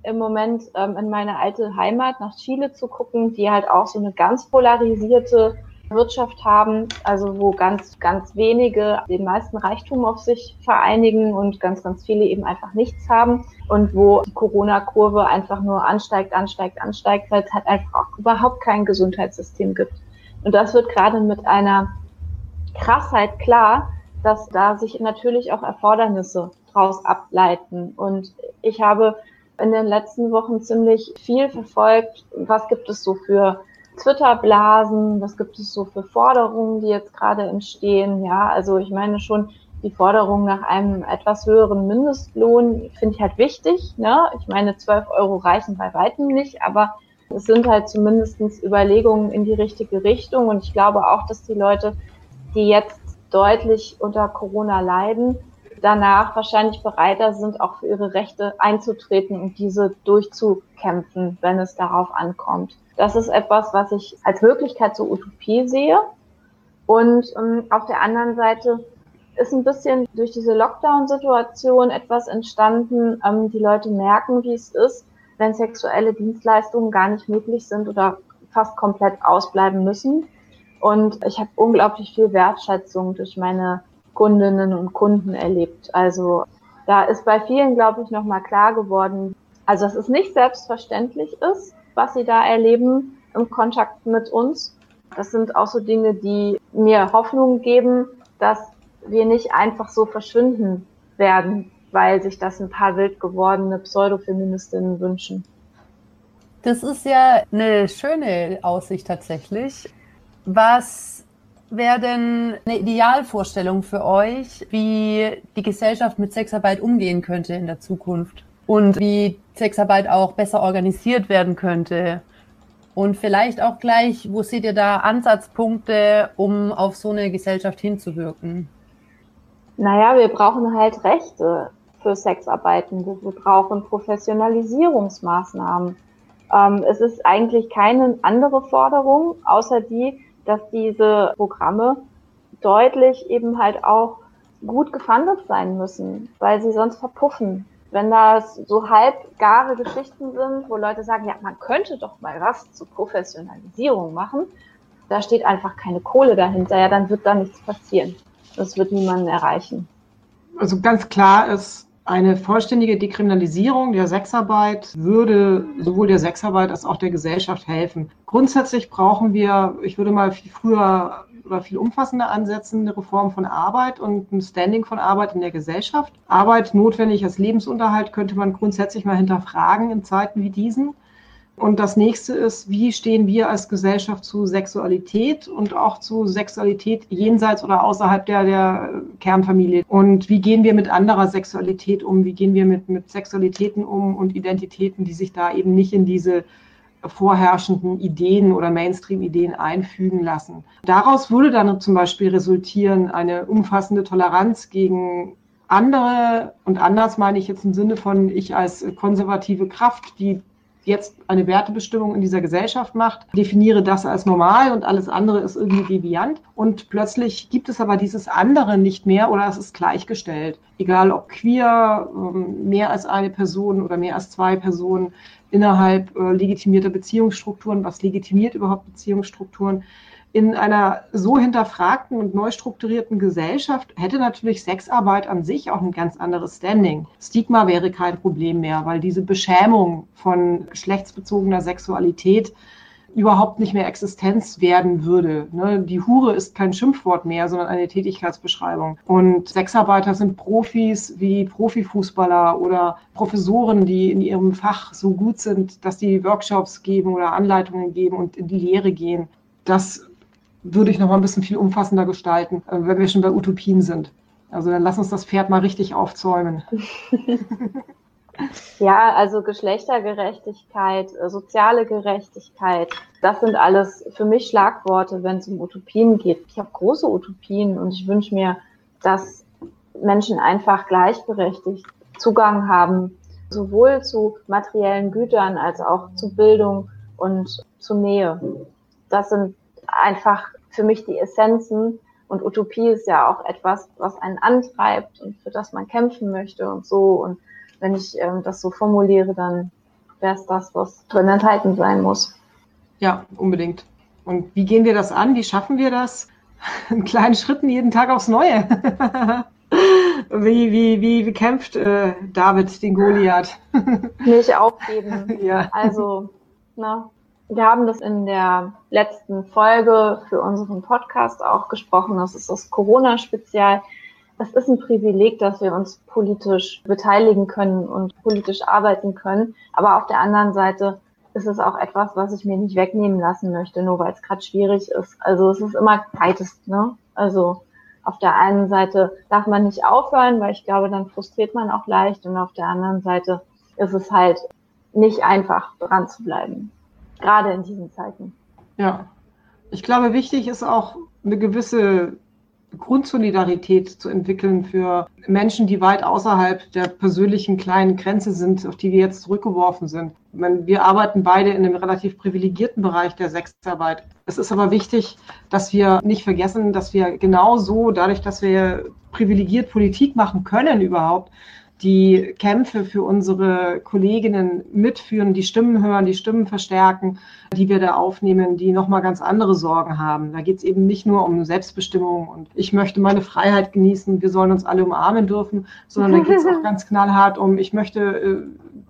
K: im Moment ähm, in meine alte Heimat nach Chile zu gucken, die halt auch so eine ganz polarisierte Wirtschaft haben, also wo ganz, ganz wenige den meisten Reichtum auf sich vereinigen und ganz, ganz viele eben einfach nichts haben und wo die Corona-Kurve einfach nur ansteigt, ansteigt, ansteigt, weil es halt einfach auch überhaupt kein Gesundheitssystem gibt. Und das wird gerade mit einer Krassheit klar, dass da sich natürlich auch Erfordernisse draus ableiten. Und ich habe in den letzten Wochen ziemlich viel verfolgt, was gibt es so für Twitter-Blasen, was gibt es so für Forderungen, die jetzt gerade entstehen. Ja, also ich meine schon, die Forderung nach einem etwas höheren Mindestlohn finde ich halt wichtig. Ne? Ich meine, 12 Euro reichen bei weitem nicht, aber es sind halt zumindest Überlegungen in die richtige Richtung. Und ich glaube auch, dass die Leute, die jetzt deutlich unter Corona leiden, danach wahrscheinlich bereiter sind, auch für ihre Rechte einzutreten und diese durchzukämpfen, wenn es darauf ankommt. Das ist etwas, was ich als Wirklichkeit zur Utopie sehe. Und ähm, auf der anderen Seite ist ein bisschen durch diese Lockdown-Situation etwas entstanden. Ähm, die Leute merken, wie es ist, wenn sexuelle Dienstleistungen gar nicht möglich sind oder fast komplett ausbleiben müssen. Und ich habe unglaublich viel Wertschätzung durch meine Kundinnen und Kunden erlebt. Also da ist bei vielen, glaube ich, nochmal klar geworden, also dass es nicht selbstverständlich ist, was sie da erleben im Kontakt mit uns. Das sind auch so Dinge, die mir Hoffnung geben, dass wir nicht einfach so verschwinden werden, weil sich das ein paar wild gewordene Pseudofeministinnen wünschen.
G: Das ist ja eine schöne Aussicht tatsächlich. Was wäre denn eine Idealvorstellung für euch, wie die Gesellschaft mit Sexarbeit umgehen könnte in der Zukunft? und wie Sexarbeit auch besser organisiert werden könnte. Und vielleicht auch gleich, wo seht ihr da Ansatzpunkte, um auf so eine Gesellschaft hinzuwirken?
K: Naja, wir brauchen halt Rechte für Sexarbeitende. Wir brauchen Professionalisierungsmaßnahmen. Ähm, es ist eigentlich keine andere Forderung, außer die, dass diese Programme deutlich eben halt auch gut gefundet sein müssen, weil sie sonst verpuffen wenn das so halbgare Geschichten sind, wo Leute sagen, ja, man könnte doch mal was zur Professionalisierung machen, da steht einfach keine Kohle dahinter, ja, dann wird da nichts passieren. Das wird niemanden erreichen.
M: Also ganz klar ist, eine vollständige Dekriminalisierung der Sexarbeit würde sowohl der Sexarbeit als auch der Gesellschaft helfen. Grundsätzlich brauchen wir, ich würde mal viel früher oder viel umfassender ansetzen, eine Reform von Arbeit und ein Standing von Arbeit in der Gesellschaft. Arbeit notwendig als Lebensunterhalt könnte man grundsätzlich mal hinterfragen in Zeiten wie diesen. Und das nächste ist, wie stehen wir als Gesellschaft zu Sexualität und auch zu Sexualität jenseits oder außerhalb der, der Kernfamilie? Und wie gehen wir mit anderer Sexualität um? Wie gehen wir mit, mit Sexualitäten um und Identitäten, die sich da eben nicht in diese vorherrschenden Ideen oder Mainstream-Ideen einfügen lassen. Daraus würde dann zum Beispiel resultieren eine umfassende Toleranz gegen andere und anders meine ich jetzt im Sinne von ich als konservative Kraft, die jetzt eine Wertebestimmung in dieser Gesellschaft macht, definiere das als normal und alles andere ist irgendwie deviant. Und plötzlich gibt es aber dieses andere nicht mehr oder es ist gleichgestellt. Egal ob queer, ähm, mehr als eine Person oder mehr als zwei Personen innerhalb äh, legitimierter Beziehungsstrukturen. Was legitimiert überhaupt Beziehungsstrukturen? In einer so hinterfragten und neu strukturierten Gesellschaft hätte natürlich Sexarbeit an sich auch ein ganz anderes Standing. Stigma wäre kein Problem mehr, weil diese Beschämung von geschlechtsbezogener Sexualität überhaupt nicht mehr Existenz werden würde. Ne? Die Hure ist kein Schimpfwort mehr, sondern eine Tätigkeitsbeschreibung. Und Sexarbeiter sind Profis wie Profifußballer oder Professoren, die in ihrem Fach so gut sind, dass die Workshops geben oder Anleitungen geben und in die Lehre gehen. Das würde ich noch mal ein bisschen viel umfassender gestalten, äh, wenn wir schon bei Utopien sind. Also dann lass uns das Pferd mal richtig aufzäumen.
K: Ja, also Geschlechtergerechtigkeit, äh, soziale Gerechtigkeit, das sind alles für mich Schlagworte, wenn es um Utopien geht. Ich habe große Utopien und ich wünsche mir, dass Menschen einfach gleichberechtigt Zugang haben, sowohl zu materiellen Gütern als auch zu Bildung und zu Nähe. Das sind einfach für mich die Essenzen. Und Utopie ist ja auch etwas, was einen antreibt und für das man kämpfen möchte und so. Und wenn ich ähm, das so formuliere, dann wäre es das, was drin enthalten sein muss.
M: Ja, unbedingt. Und wie gehen wir das an? Wie schaffen wir das? In kleinen Schritten jeden Tag aufs Neue. wie, wie, wie, wie kämpft äh, David den Goliath?
K: Nicht aufgeben. ja. Also, na, wir haben das in der letzten Folge für unseren Podcast auch gesprochen. Das ist das Corona-Spezial. Es ist ein Privileg, dass wir uns politisch beteiligen können und politisch arbeiten können. Aber auf der anderen Seite ist es auch etwas, was ich mir nicht wegnehmen lassen möchte, nur weil es gerade schwierig ist. Also es ist immer beides, ne? Also auf der einen Seite darf man nicht aufhören, weil ich glaube, dann frustriert man auch leicht. Und auf der anderen Seite ist es halt nicht einfach, dran zu bleiben gerade in diesen Zeiten.
M: Ja, ich glaube, wichtig ist auch eine gewisse Grundsolidarität zu entwickeln für Menschen, die weit außerhalb der persönlichen kleinen Grenze sind, auf die wir jetzt zurückgeworfen sind. Meine, wir arbeiten beide in einem relativ privilegierten Bereich der Sexarbeit. Es ist aber wichtig, dass wir nicht vergessen, dass wir genauso, dadurch, dass wir privilegiert Politik machen können überhaupt, die Kämpfe für unsere Kolleginnen mitführen, die Stimmen hören, die Stimmen verstärken, die wir da aufnehmen, die nochmal ganz andere Sorgen haben. Da geht es eben nicht nur um Selbstbestimmung und ich möchte meine Freiheit genießen, wir sollen uns alle umarmen dürfen, sondern da geht es auch ganz knallhart um, ich möchte äh,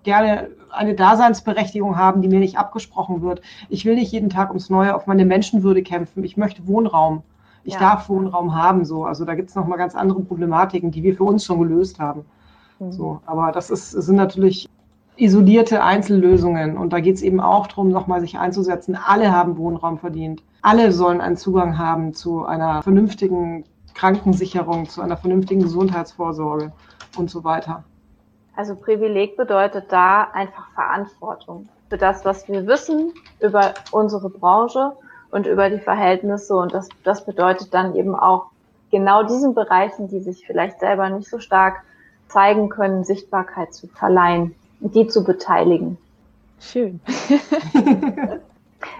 M: gerne eine Daseinsberechtigung haben, die mir nicht abgesprochen wird. Ich will nicht jeden Tag ums Neue auf meine Menschenwürde kämpfen. Ich möchte Wohnraum. Ich ja. darf Wohnraum haben. So. Also da gibt es nochmal ganz andere Problematiken, die wir für uns schon gelöst haben. Mhm. So, aber das ist, sind natürlich isolierte Einzellösungen. Und da geht es eben auch darum, nochmal sich einzusetzen. Alle haben Wohnraum verdient. Alle sollen einen Zugang haben zu einer vernünftigen Krankensicherung, zu einer vernünftigen Gesundheitsvorsorge und so weiter.
K: Also Privileg bedeutet da einfach Verantwortung für das, was wir wissen über unsere Branche und über die Verhältnisse. Und das, das bedeutet dann eben auch genau diesen Bereichen, die sich vielleicht selber nicht so stark zeigen können, Sichtbarkeit zu verleihen, die zu beteiligen.
L: Schön.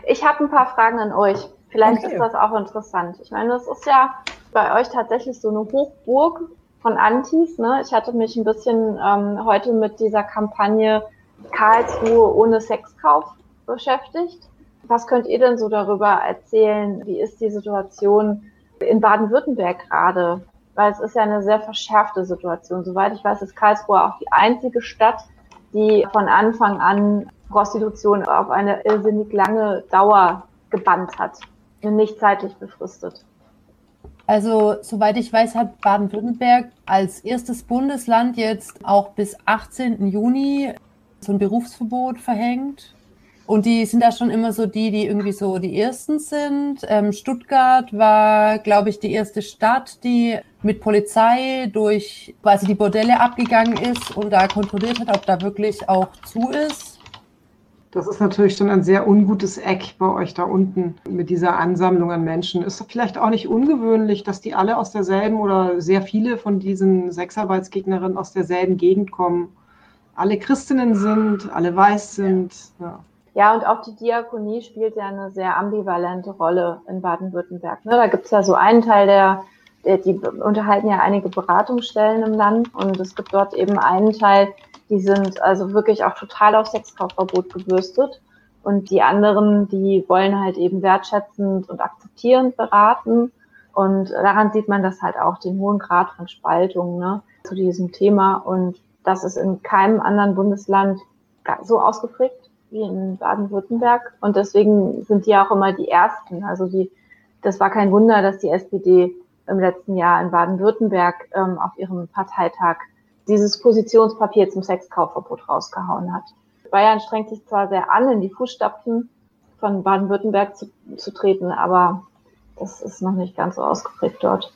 K: ich habe ein paar Fragen an euch. Vielleicht okay. ist das auch interessant. Ich meine, das ist ja bei euch tatsächlich so eine Hochburg von Antis. Ne? Ich hatte mich ein bisschen ähm, heute mit dieser Kampagne Karlsruhe ohne Sexkauf beschäftigt. Was könnt ihr denn so darüber erzählen? Wie ist die Situation in Baden-Württemberg gerade? Weil es ist ja eine sehr verschärfte Situation. Soweit ich weiß, ist Karlsruhe auch die einzige Stadt, die von Anfang an Prostitution auf eine irrsinnig lange Dauer gebannt hat und nicht zeitlich befristet.
G: Also, soweit ich weiß, hat Baden-Württemberg als erstes Bundesland jetzt auch bis 18. Juni so ein Berufsverbot verhängt. Und die sind da schon immer so die, die irgendwie so die ersten sind. Ähm, Stuttgart war, glaube ich, die erste Stadt, die mit Polizei durch quasi die Bordelle abgegangen ist und da kontrolliert hat, ob da wirklich auch zu ist.
M: Das ist natürlich schon ein sehr ungutes Eck bei euch da unten mit dieser Ansammlung an Menschen. Ist vielleicht auch nicht ungewöhnlich, dass die alle aus derselben oder sehr viele von diesen Sexarbeitsgegnerinnen aus derselben Gegend kommen. Alle Christinnen sind, alle weiß sind. Ja.
K: Ja, und auch die Diakonie spielt ja eine sehr ambivalente Rolle in Baden-Württemberg. Ne, da gibt es ja so einen Teil, der, der, die unterhalten ja einige Beratungsstellen im Land und es gibt dort eben einen Teil, die sind also wirklich auch total auf Sexkaufverbot gebürstet. Und die anderen, die wollen halt eben wertschätzend und akzeptierend beraten. Und daran sieht man das halt auch, den hohen Grad von Spaltung ne, zu diesem Thema. Und das ist in keinem anderen Bundesland so ausgeprägt wie in Baden-Württemberg. Und deswegen sind die auch immer die Ersten. Also die, das war kein Wunder, dass die SPD im letzten Jahr in Baden-Württemberg ähm, auf ihrem Parteitag dieses Positionspapier zum Sexkaufverbot rausgehauen hat. Bayern strengt sich zwar sehr an, in die Fußstapfen von Baden-Württemberg zu, zu treten, aber das ist noch nicht ganz so ausgeprägt dort.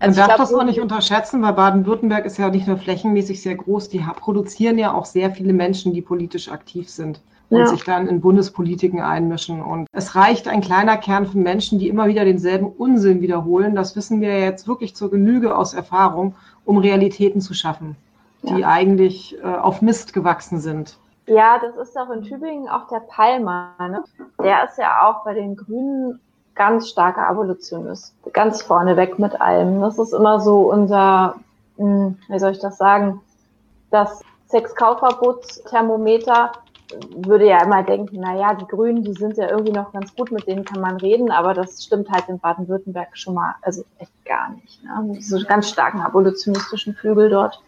M: Also Man darf das auch nicht unterschätzen, weil Baden-Württemberg ist ja nicht nur flächenmäßig sehr groß, die produzieren ja auch sehr viele Menschen, die politisch aktiv sind und ja. sich dann in Bundespolitiken einmischen. Und es reicht ein kleiner Kern von Menschen, die immer wieder denselben Unsinn wiederholen. Das wissen wir jetzt wirklich zur Genüge aus Erfahrung, um Realitäten zu schaffen, die ja. eigentlich äh, auf Mist gewachsen sind.
K: Ja, das ist auch in Tübingen auch der Palmer. Ne? Der ist ja auch bei den Grünen ganz starker Abolitionist. Ganz vorne weg mit allem. Das ist immer so unser, hm, wie soll ich das sagen, das Sexkaufverbotsthermometer würde ja immer denken, na ja, die Grünen, die sind ja irgendwie noch ganz gut, mit denen kann man reden, aber das stimmt halt in Baden-Württemberg schon mal, also echt gar nicht. Ne? So ganz starken abolitionistischen Flügel dort.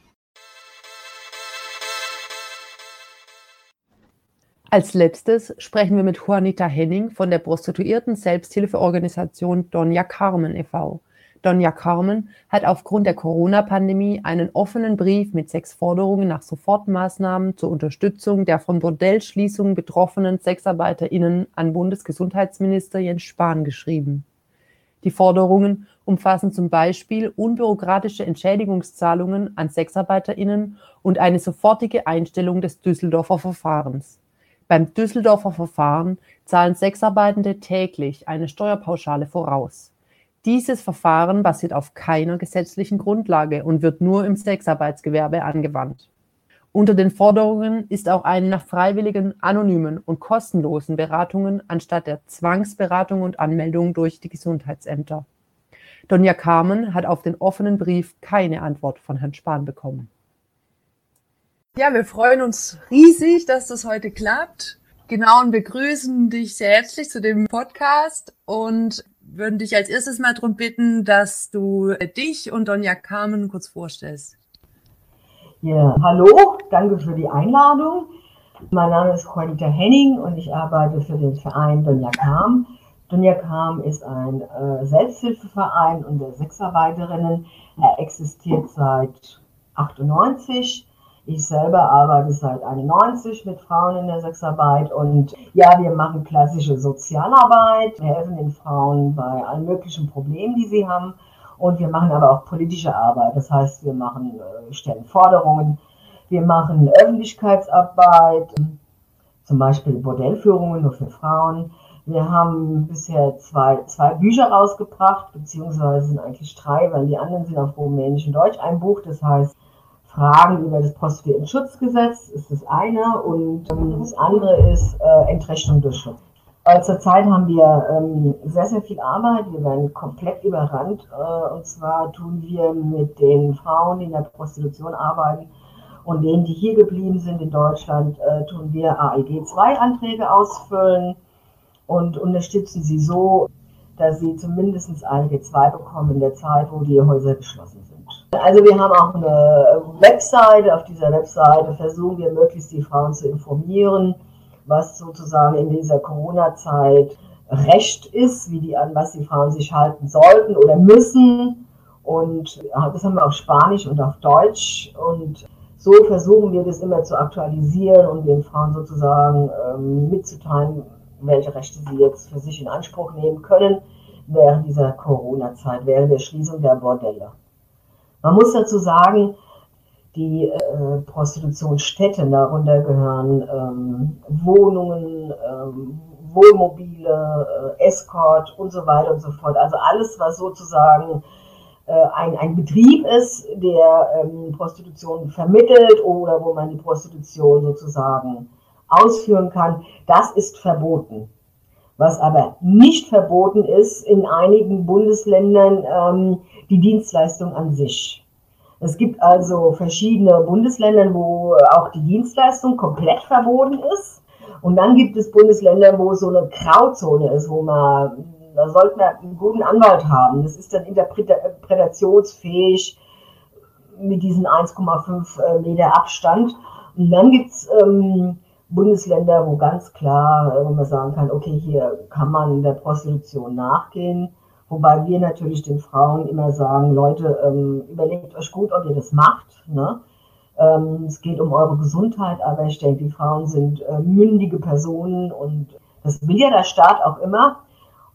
G: Als letztes sprechen wir mit Juanita Henning von der Prostituierten Selbsthilfeorganisation Donja Carmen e.V. Donja Carmen hat aufgrund der Corona-Pandemie einen offenen Brief mit sechs Forderungen nach Sofortmaßnahmen zur Unterstützung der von Bordellschließungen betroffenen SexarbeiterInnen an Bundesgesundheitsminister Jens Spahn geschrieben. Die Forderungen umfassen zum Beispiel unbürokratische Entschädigungszahlungen an SexarbeiterInnen und eine sofortige Einstellung des Düsseldorfer Verfahrens. Beim Düsseldorfer Verfahren zahlen Sexarbeitende täglich eine Steuerpauschale voraus. Dieses Verfahren basiert auf keiner gesetzlichen Grundlage und wird nur im Sexarbeitsgewerbe angewandt. Unter den Forderungen ist auch eine nach freiwilligen, anonymen und kostenlosen Beratungen anstatt der Zwangsberatung und Anmeldung durch die Gesundheitsämter. Donja Carmen hat auf den offenen Brief keine Antwort von Herrn Spahn bekommen.
N: Ja, wir freuen uns riesig, dass das heute klappt. Genau und begrüßen dich sehr herzlich zu dem Podcast und würden dich als erstes mal darum bitten, dass du dich und Donja Carmen kurz vorstellst.
O: Ja, hallo, danke für die Einladung. Mein Name ist Juanita Henning und ich arbeite für den Verein Donja Carmen. Donja Carmen ist ein äh, Selbsthilfeverein unter Sexarbeiterinnen. Er existiert seit 98 ich selber arbeite seit 91 mit Frauen in der Sexarbeit und ja, wir machen klassische Sozialarbeit. Wir helfen den Frauen bei allen möglichen Problemen, die sie haben. Und wir machen aber auch politische Arbeit. Das heißt, wir machen, äh, stellen Forderungen, wir machen Öffentlichkeitsarbeit, zum Beispiel Bordellführungen nur für Frauen. Wir haben bisher zwei, zwei Bücher rausgebracht, beziehungsweise sind eigentlich drei, weil die anderen sind auf Rumänisch und Deutsch ein Buch. Das heißt Fragen über das Prostituiertenschutzgesetz ist das eine und ähm, das andere ist äh, Entrechtung durch Schutz. Äh, zurzeit haben wir ähm, sehr, sehr viel Arbeit. Wir werden komplett überrannt. Äh, und zwar tun wir mit den Frauen, die in der Prostitution arbeiten und denen, die hier geblieben sind in Deutschland, äh, tun wir ALG-2-Anträge ausfüllen und unterstützen sie so, dass sie zumindest ALG-2 bekommen in der Zeit, wo die Häuser geschlossen sind. Also wir haben auch eine Webseite. Auf dieser Webseite versuchen wir möglichst die Frauen zu informieren, was sozusagen in dieser Corona-Zeit Recht ist, wie die an was die Frauen sich halten sollten oder müssen. Und das haben wir auf Spanisch und auf Deutsch. Und so versuchen wir das immer zu aktualisieren und den Frauen sozusagen ähm, mitzuteilen, welche Rechte sie jetzt für sich in Anspruch nehmen können während dieser Corona-Zeit, während der Schließung der Bordelle. Man muss dazu sagen, die äh, Prostitutionsstätten. Darunter gehören ähm, Wohnungen, ähm, Wohnmobile, äh, Escort und so weiter und so fort. Also alles, was sozusagen äh, ein, ein Betrieb ist, der ähm, Prostitution vermittelt oder wo man die Prostitution sozusagen ausführen kann, das ist verboten. Was aber nicht verboten ist in einigen Bundesländern ähm, die Dienstleistung an sich. Es gibt also verschiedene Bundesländer, wo auch die Dienstleistung komplett verboten ist. Und dann gibt es Bundesländer, wo so eine Grauzone ist, wo man, da sollte man einen guten Anwalt haben. Das ist dann interpretationsfähig mit diesen 1,5 äh, Meter Abstand. Und dann gibt's ähm, Bundesländer, wo ganz klar, äh, wo man sagen kann, okay, hier kann man der Prostitution nachgehen. Wobei wir natürlich den Frauen immer sagen, Leute, ähm, überlegt euch gut, ob ihr das macht. Ne? Ähm, es geht um eure Gesundheit, aber ich denke, die Frauen sind äh, mündige Personen und das will ja der Staat auch immer.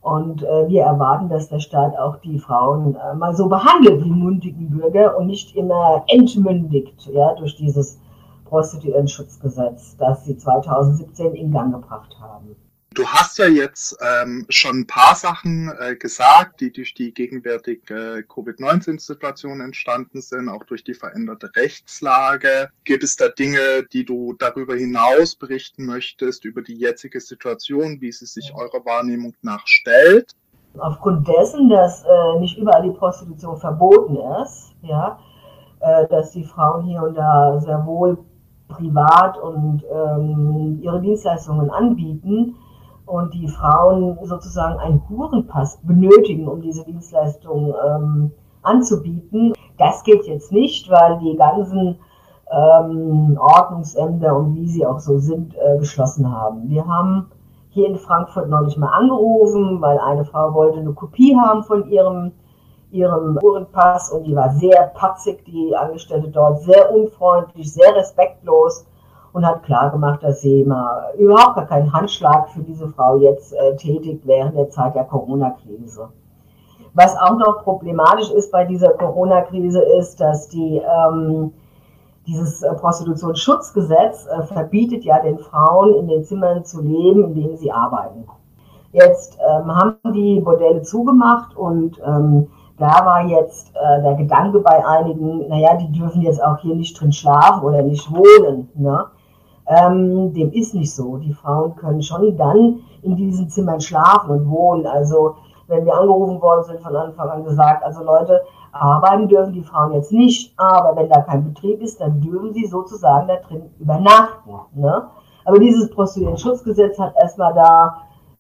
O: Und äh, wir erwarten, dass der Staat auch die Frauen äh, mal so behandelt wie mündigen Bürger und nicht immer entmündigt ja, durch dieses Prostituiertenschutzgesetz, das sie 2017 in Gang gebracht haben.
J: Du hast ja jetzt ähm, schon ein paar Sachen äh, gesagt, die durch die gegenwärtige äh, Covid-19-Situation entstanden sind, auch durch die veränderte Rechtslage. Gibt es da Dinge, die du darüber hinaus berichten möchtest, über die jetzige Situation, wie sie sich eurer Wahrnehmung nach stellt?
O: Aufgrund dessen, dass äh, nicht überall die Prostitution verboten ist, ja, äh, dass die Frauen hier und da sehr wohl privat und ähm, ihre Dienstleistungen anbieten und die Frauen sozusagen einen Hurenpass benötigen, um diese Dienstleistung ähm, anzubieten. Das geht jetzt nicht, weil die ganzen ähm, Ordnungsämter und wie sie auch so sind, äh, geschlossen haben. Wir haben hier in Frankfurt neulich mal angerufen, weil eine Frau wollte eine Kopie haben von ihrem ihrem Uhrenpass und die war sehr patzig, die Angestellte dort, sehr unfreundlich, sehr respektlos und hat klar gemacht, dass sie mal überhaupt gar keinen Handschlag für diese Frau jetzt äh, tätigt während der Zeit der Corona-Krise. Was auch noch problematisch ist bei dieser Corona-Krise ist, dass die, ähm, dieses äh, Prostitutionsschutzgesetz äh, verbietet ja den Frauen in den Zimmern zu leben, in denen sie arbeiten. Jetzt ähm, haben die Bordelle zugemacht und ähm, da war jetzt äh, der Gedanke bei einigen, naja, die dürfen jetzt auch hier nicht drin schlafen oder nicht wohnen. Ne? Ähm, dem ist nicht so. Die Frauen können schon dann in diesen Zimmern schlafen und wohnen. Also wenn wir angerufen worden sind, von Anfang an gesagt, also Leute, arbeiten dürfen die Frauen jetzt nicht, aber wenn da kein Betrieb ist, dann dürfen sie sozusagen da drin übernachten. Ne? Aber dieses Prostituierten-Schutzgesetz hat erstmal da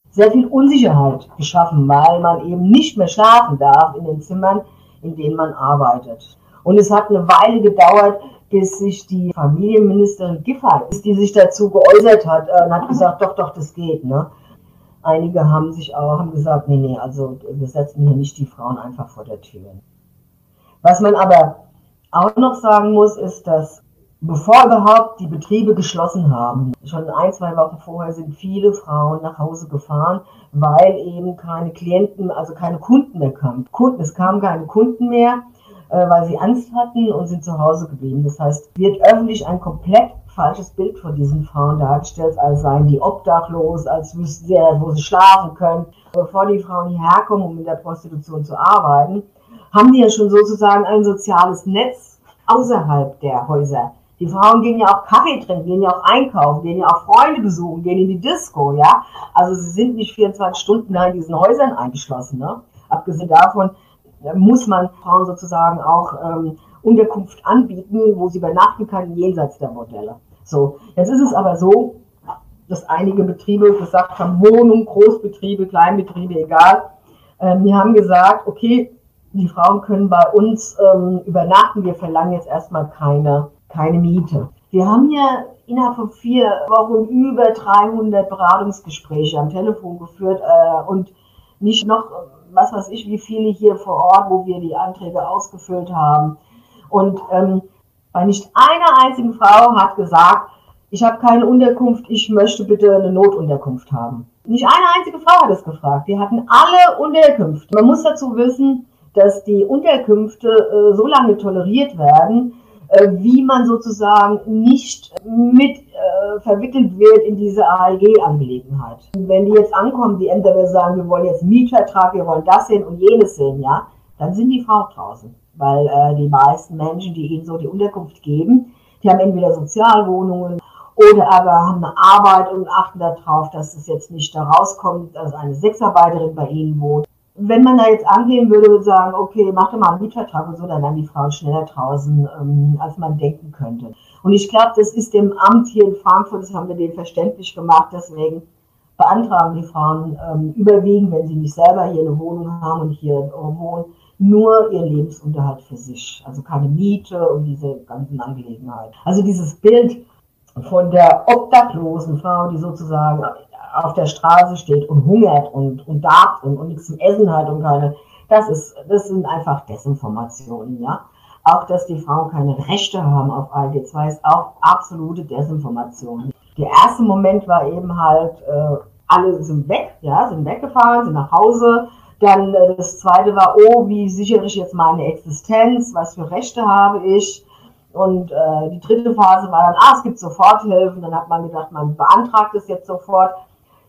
O: sehr viel Unsicherheit geschaffen, weil man eben nicht mehr schlafen darf in den Zimmern, in denen man arbeitet. Und es hat eine Weile gedauert, bis sich die Familienministerin Giffey, die sich dazu geäußert hat, äh, hat gesagt, doch, doch, das geht. Ne? Einige haben sich auch haben gesagt, nee, nee, also wir setzen hier nicht die Frauen einfach vor der Tür. Was man aber auch noch sagen muss, ist, dass bevor überhaupt die Betriebe geschlossen haben. Schon ein, zwei Wochen vorher sind viele Frauen nach Hause gefahren, weil eben keine Klienten, also keine Kunden mehr kamen. Kunden, es kamen keine Kunden mehr, äh, weil sie Angst hatten und sind zu Hause geblieben. Das heißt, wird öffentlich ein komplett falsches Bild von diesen Frauen dargestellt, als seien die obdachlos, als wüssten sie, wo sie schlafen können. Bevor die Frauen hierher kommen, um in der Prostitution zu arbeiten, haben die ja schon sozusagen ein soziales Netz außerhalb der Häuser die Frauen gehen ja auch Kaffee trinken, gehen ja auch einkaufen, gehen ja auch Freunde besuchen, gehen in die Disco, ja. Also sie sind nicht 24 Stunden in diesen Häusern eingeschlossen, ne? Abgesehen davon äh, muss man Frauen sozusagen auch ähm, Unterkunft anbieten, wo sie übernachten können, jenseits der Modelle. So, jetzt ist es aber so, dass einige Betriebe gesagt haben, Wohnungen, Großbetriebe, Kleinbetriebe, egal. Ähm, wir haben gesagt, okay, die Frauen können bei uns ähm, übernachten, wir verlangen jetzt erstmal keine keine Miete. Wir haben ja innerhalb von vier Wochen über 300 Beratungsgespräche am Telefon geführt äh, und nicht noch, was weiß ich, wie viele hier vor Ort, wo wir die Anträge ausgefüllt haben. Und ähm, bei nicht einer einzigen Frau hat gesagt, ich habe keine Unterkunft, ich möchte bitte eine Notunterkunft haben. Nicht eine einzige Frau hat es gefragt. Wir hatten alle Unterkünfte. Man muss dazu wissen, dass die Unterkünfte äh, so lange toleriert werden, wie man sozusagen nicht mit äh, verwickelt wird in diese ALG-Angelegenheit. Wenn die jetzt ankommen, die wir sagen, wir wollen jetzt Mietvertrag, wir wollen das sehen und jenes sehen, ja, dann sind die Frauen draußen. Weil äh, die meisten Menschen, die ihnen so die Unterkunft geben, die haben entweder Sozialwohnungen oder aber haben eine Arbeit und achten darauf, dass es jetzt nicht da rauskommt, dass eine Sexarbeiterin bei ihnen wohnt. Wenn man da jetzt angehen würde und sagen, okay, mach doch mal einen Mietvertrag und so, dann wären die Frauen schneller draußen, ähm, als man denken könnte. Und ich glaube, das ist dem Amt hier in Frankfurt, das haben wir denen verständlich gemacht, deswegen beantragen die Frauen ähm, überwiegend, wenn sie nicht selber hier eine Wohnung haben und hier wohnen, nur ihr Lebensunterhalt für sich. Also keine Miete und diese ganzen Angelegenheiten. Also dieses Bild von der obdachlosen Frau, die sozusagen auf der Straße steht und hungert und, und darbt und, und nichts zum Essen hat und keine, das ist, das sind einfach Desinformationen, ja. Auch, dass die Frauen keine Rechte haben auf ALG 2 ist auch absolute Desinformation. Der erste Moment war eben halt, äh, alle sind weg, ja, sind weggefahren, sind nach Hause, dann äh, das zweite war, oh, wie sichere ich jetzt meine Existenz, was für Rechte habe ich. Und äh, die dritte Phase war dann, ah, es gibt Soforthilfen. Dann hat man gedacht, man beantragt es jetzt sofort.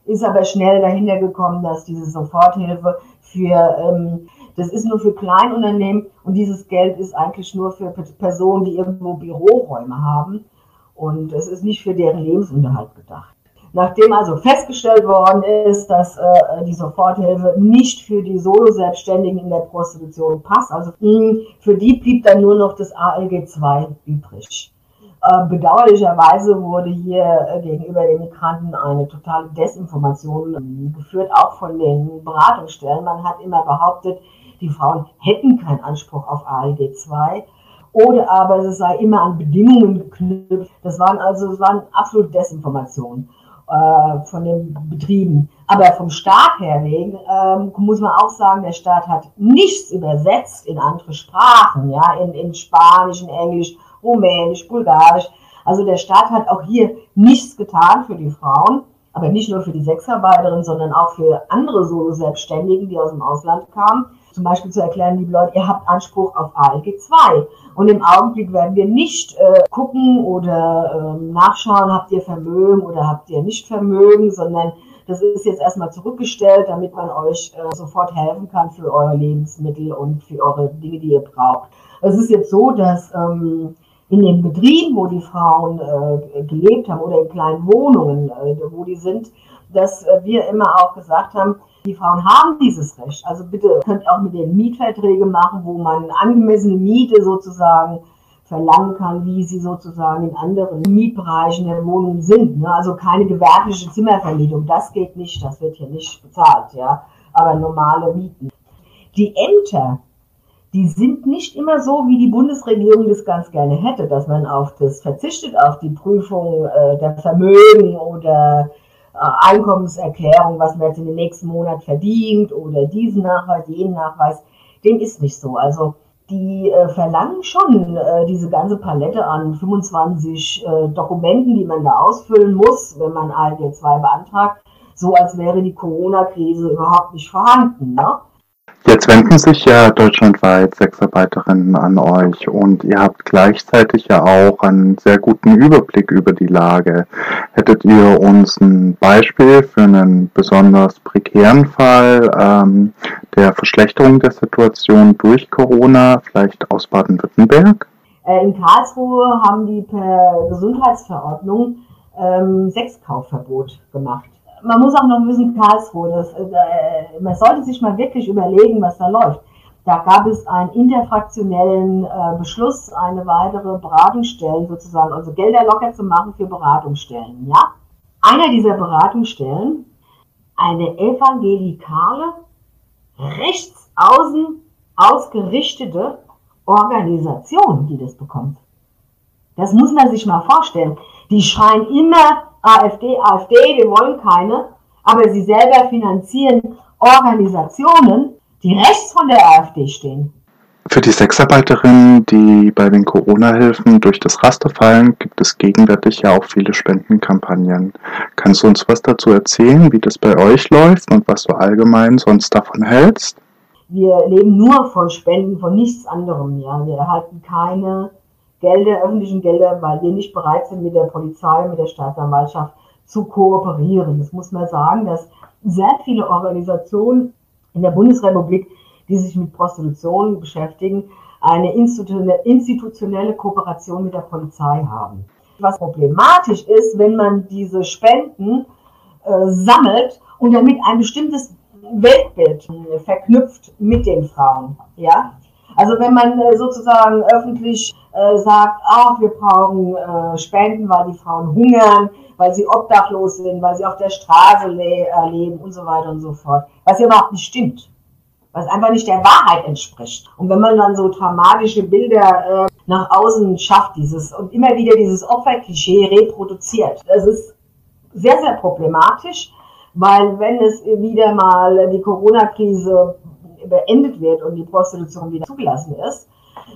O: Ist aber schnell dahinter gekommen, dass diese Soforthilfe für, ähm, das ist nur für Kleinunternehmen und dieses Geld ist eigentlich nur für Personen, die irgendwo Büroräume haben. Und es ist nicht für deren Lebensunterhalt gedacht. Nachdem also festgestellt worden ist, dass äh, die Soforthilfe nicht für die Solo-Selbstständigen in der Prostitution passt, also mh, für die blieb dann nur noch das ALG 2 übrig. Äh, bedauerlicherweise wurde hier äh, gegenüber den Migranten eine totale Desinformation äh, geführt, auch von den Beratungsstellen. Man hat immer behauptet, die Frauen hätten keinen Anspruch auf ALG 2 oder aber es sei immer an Bedingungen geknüpft. Das waren also das waren absolut Desinformationen äh, von den Betrieben. Aber vom Staat her wegen ähm, muss man auch sagen, der Staat hat nichts übersetzt in andere Sprachen, ja, in, in Spanisch, in Englisch, Rumänisch, Bulgarisch. Also der Staat hat auch hier nichts getan für die Frauen, aber nicht nur für die Sexarbeiterinnen, sondern auch für andere Solo-Selbstständigen, die aus dem Ausland kamen zum Beispiel zu erklären, liebe Leute, ihr habt Anspruch auf ALG 2. Und im Augenblick werden wir nicht äh, gucken oder äh, nachschauen, habt ihr Vermögen oder habt ihr nicht Vermögen, sondern das ist jetzt erstmal zurückgestellt, damit man euch äh, sofort helfen kann für eure Lebensmittel und für eure Dinge, die ihr braucht. Es ist jetzt so, dass ähm, in den Betrieben, wo die Frauen äh, gelebt haben oder in kleinen Wohnungen, äh, wo die sind, dass äh, wir immer auch gesagt haben, die Frauen haben dieses Recht. Also bitte könnt auch mit den Mietverträgen machen, wo man angemessene Miete sozusagen verlangen kann, wie sie sozusagen in anderen Mietbereichen der Wohnung sind. Ne? Also keine gewerbliche Zimmervermietung, das geht nicht, das wird hier nicht bezahlt, ja. Aber normale Mieten. Die Ämter, die sind nicht immer so, wie die Bundesregierung das ganz gerne hätte, dass man auf das verzichtet, auf die Prüfung äh, der Vermögen oder Einkommenserklärung, was man jetzt in den nächsten Monat verdient oder diesen Nachweis, jenen Nachweis, dem ist nicht so. Also die äh, verlangen schon äh, diese ganze Palette an 25 äh, Dokumenten, die man da ausfüllen muss, wenn man ALG 2 beantragt, so als wäre die Corona-Krise überhaupt nicht vorhanden. Ne?
J: Jetzt wenden sich ja deutschlandweit Sexarbeiterinnen an euch und ihr habt gleichzeitig ja auch einen sehr guten Überblick über die Lage. Hättet ihr uns ein Beispiel für einen besonders prekären Fall ähm, der Verschlechterung der Situation durch Corona, vielleicht aus Baden-Württemberg?
O: Äh, in Karlsruhe haben die per Gesundheitsverordnung ähm, Sexkaufverbot gemacht man muss auch noch wissen, Karlsruhe, das, äh, man sollte sich mal wirklich überlegen, was da läuft. Da gab es einen interfraktionellen äh, Beschluss, eine weitere Beratungsstellen sozusagen, also Gelder locker zu machen für Beratungsstellen. Ja? Einer dieser Beratungsstellen, eine evangelikale, rechtsaußen ausgerichtete Organisation, die das bekommt. Das muss man sich mal vorstellen. Die schreien immer AfD, AfD, wir wollen keine, aber sie selber finanzieren Organisationen, die rechts von der AfD stehen.
J: Für die Sexarbeiterinnen, die bei den Corona-Hilfen durch das Raster fallen, gibt es gegenwärtig ja auch viele Spendenkampagnen. Kannst du uns was dazu erzählen, wie das bei euch läuft und was du allgemein sonst davon hältst?
O: Wir leben nur von Spenden, von nichts anderem. Ja. Wir erhalten keine Gelder, öffentlichen Gelder, weil wir nicht bereit sind, mit der Polizei, mit der Staatsanwaltschaft zu kooperieren. Das muss man sagen, dass sehr viele Organisationen in der Bundesrepublik, die sich mit Prostitution beschäftigen, eine institutionelle Kooperation mit der Polizei haben. Was problematisch ist, wenn man diese Spenden äh, sammelt und damit ein bestimmtes Weltbild äh, verknüpft mit den Frauen. Ja? Also wenn man äh, sozusagen öffentlich äh, sagt, ach, wir brauchen äh, Spenden, weil die Frauen hungern, weil sie obdachlos sind, weil sie auf der Straße le leben und so weiter und so fort. Was ja überhaupt nicht stimmt. Was einfach nicht der Wahrheit entspricht. Und wenn man dann so dramatische Bilder nach außen schafft, dieses und immer wieder dieses Opferklischee reproduziert, das ist sehr, sehr problematisch, weil wenn es wieder mal die Corona-Krise beendet wird und die Prostitution wieder zugelassen ist,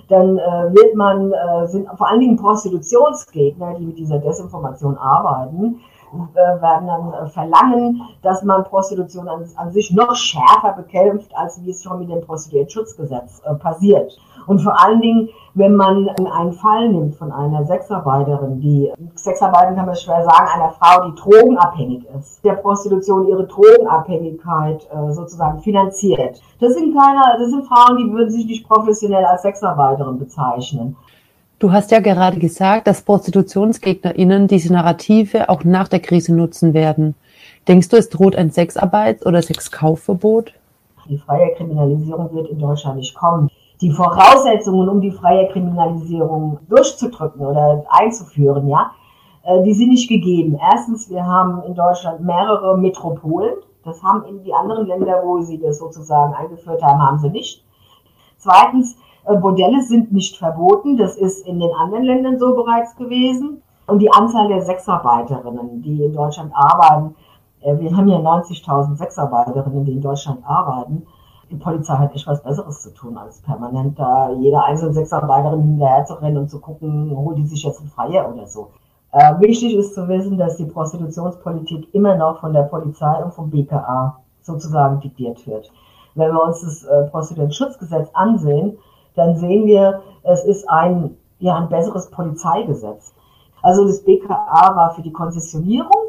O: dann äh, wird man, äh, sind vor allen Dingen Prostitutionsgegner, die mit dieser Desinformation arbeiten, äh, werden dann äh, verlangen, dass man Prostitution an, an, sich noch schärfer bekämpft, als wie es schon mit dem Prostituiertenschutzgesetz äh, passiert. Und vor allen Dingen, wenn man einen Fall nimmt von einer Sexarbeiterin, die, Sexarbeiten kann man schwer sagen, einer Frau, die drogenabhängig ist, der Prostitution ihre Drogenabhängigkeit äh, sozusagen finanziert. Das sind keine, das sind Frauen, die würden sich nicht professionell als Sexarbeiterin bezeichnen.
G: Du hast ja gerade gesagt, dass ProstitutionsgegnerInnen diese Narrative auch nach der Krise nutzen werden. Denkst du, es droht ein Sexarbeits- oder Sexkaufverbot?
O: Die freie Kriminalisierung wird in Deutschland nicht kommen. Die Voraussetzungen, um die freie Kriminalisierung durchzudrücken oder einzuführen, ja, äh, die sind nicht gegeben. Erstens, wir haben in Deutschland mehrere Metropolen. Das haben in die anderen Länder, wo sie das sozusagen eingeführt haben, haben sie nicht. Zweitens, äh, Bordelle sind nicht verboten. Das ist in den anderen Ländern so bereits gewesen. Und die Anzahl der Sexarbeiterinnen, die in Deutschland arbeiten, äh, wir haben ja 90.000 Sexarbeiterinnen, die in Deutschland arbeiten. Die Polizei hat echt was Besseres zu tun, als permanent da jeder einzelne Sexarbeiterin hinterher zu rennen und zu gucken, holt die sich jetzt ein Freier oder so. Äh, wichtig ist zu wissen, dass die Prostitutionspolitik immer noch von der Polizei und vom BKA sozusagen diktiert wird. Wenn wir uns das äh, Prostitutionsschutzgesetz ansehen, dann sehen wir, es ist ein, ja, ein besseres Polizeigesetz. Also das BKA war für die Konzessionierung.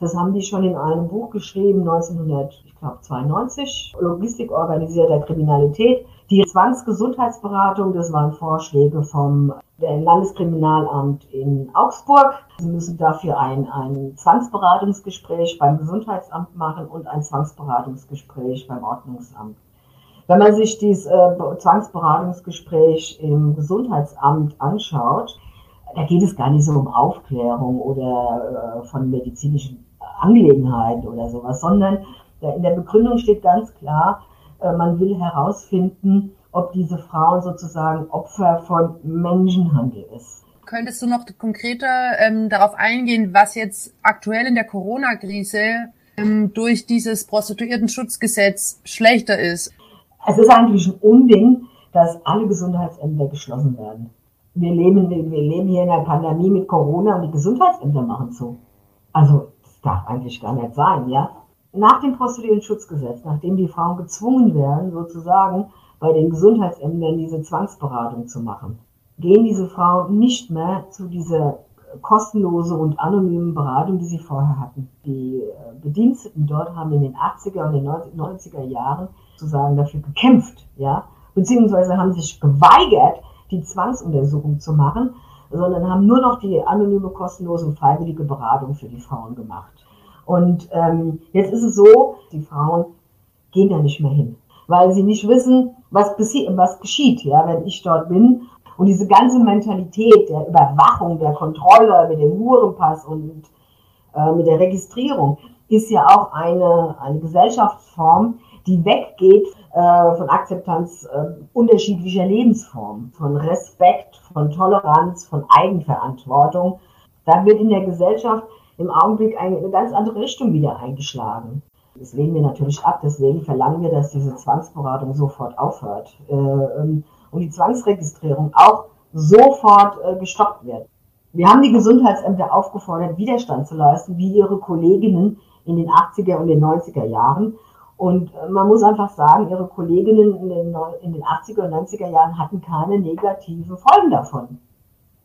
O: Das haben die schon in einem Buch geschrieben, 1992, Logistik organisierter Kriminalität. Die Zwangsgesundheitsberatung, das waren Vorschläge vom Landeskriminalamt in Augsburg. Sie müssen dafür ein, ein Zwangsberatungsgespräch beim Gesundheitsamt machen und ein Zwangsberatungsgespräch beim Ordnungsamt. Wenn man sich dieses äh, Zwangsberatungsgespräch im Gesundheitsamt anschaut, da geht es gar nicht so um Aufklärung oder äh, von medizinischen Angelegenheiten oder sowas, sondern in der Begründung steht ganz klar, äh, man will herausfinden, ob diese Frau sozusagen Opfer von Menschenhandel ist.
P: Könntest du noch konkreter ähm, darauf eingehen, was jetzt aktuell in der Corona-Krise ähm, durch dieses Prostituiertenschutzgesetz schlechter ist?
O: Es ist eigentlich ein Unding, dass alle Gesundheitsämter geschlossen werden. Wir leben, wir leben hier in einer Pandemie mit Corona und die Gesundheitsämter machen zu. Also, das darf eigentlich gar nicht sein, ja? Nach dem Prostituiertenschutzgesetz, nachdem die Frauen gezwungen werden, sozusagen bei den Gesundheitsämtern diese Zwangsberatung zu machen, gehen diese Frauen nicht mehr zu dieser kostenlose und anonymen Beratung, die sie vorher hatten. Die äh, Bediensteten dort haben in den 80er und den 90er Jahren sozusagen dafür gekämpft, ja, beziehungsweise haben sich geweigert, die Zwangsuntersuchung zu machen, sondern haben nur noch die anonyme, kostenlose und freiwillige Beratung für die Frauen gemacht. Und ähm, jetzt ist es so, die Frauen gehen da nicht mehr hin, weil sie nicht wissen, was, was geschieht, ja, wenn ich dort bin. Und diese ganze Mentalität der Überwachung, der Kontrolle mit dem Hurenpass und äh, mit der Registrierung ist ja auch eine, eine Gesellschaftsform, die weggeht äh, von Akzeptanz äh, unterschiedlicher Lebensformen, von Respekt, von Toleranz, von Eigenverantwortung. Da wird in der Gesellschaft im Augenblick eine, ganz andere Richtung wieder eingeschlagen. Das lehnen wir natürlich ab, deswegen verlangen wir, dass diese Zwangsberatung sofort aufhört äh, ähm, und die Zwangsregistrierung auch sofort äh, gestoppt wird. Wir haben die Gesundheitsämter aufgefordert, Widerstand zu leisten, wie ihre Kolleginnen in den 80er und den 90er Jahren. Und äh, man muss einfach sagen, ihre Kolleginnen in den, in den 80er und 90er Jahren hatten keine negativen Folgen davon.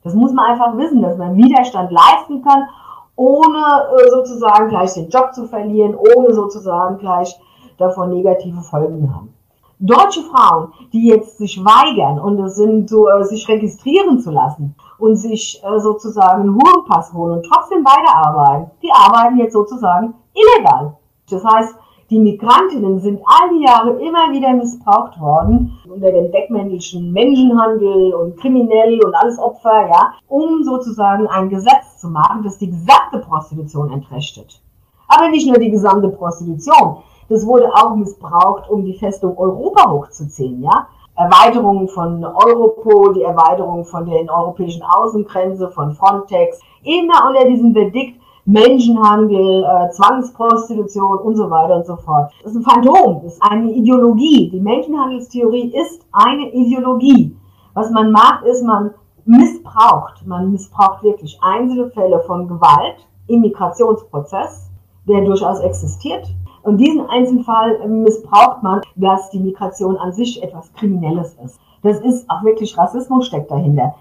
O: Das muss man einfach wissen, dass man Widerstand leisten kann, ohne äh, sozusagen gleich den Job zu verlieren, ohne sozusagen gleich davon negative Folgen haben. Deutsche Frauen, die jetzt sich weigern und es sind so, äh, sich registrieren zu lassen und sich sozusagen einen Hurenpass holen und trotzdem weiterarbeiten, die arbeiten jetzt sozusagen illegal. Das heißt, die Migrantinnen sind all die Jahre immer wieder missbraucht worden unter dem Deckmäntelchen Menschenhandel und kriminell und alles Opfer, ja, um sozusagen ein Gesetz zu machen, das die gesamte Prostitution entrechtet. Aber nicht nur die gesamte Prostitution. Das wurde auch missbraucht, um die Festung Europa hochzuziehen, ja. Erweiterung von Europol, die Erweiterung von den europäischen Außengrenze, von Frontex, immer unter diesem Verdikt Menschenhandel, äh, Zwangsprostitution und so weiter und so fort. Das ist ein Phantom, das ist eine Ideologie. Die Menschenhandelstheorie ist eine Ideologie. Was man macht, ist, man missbraucht, man missbraucht wirklich einzelne Fälle von Gewalt im Migrationsprozess, der durchaus existiert, und diesen Einzelfall missbraucht man, dass die Migration an sich etwas Kriminelles ist. Das ist auch wirklich Rassismus steckt dahinter.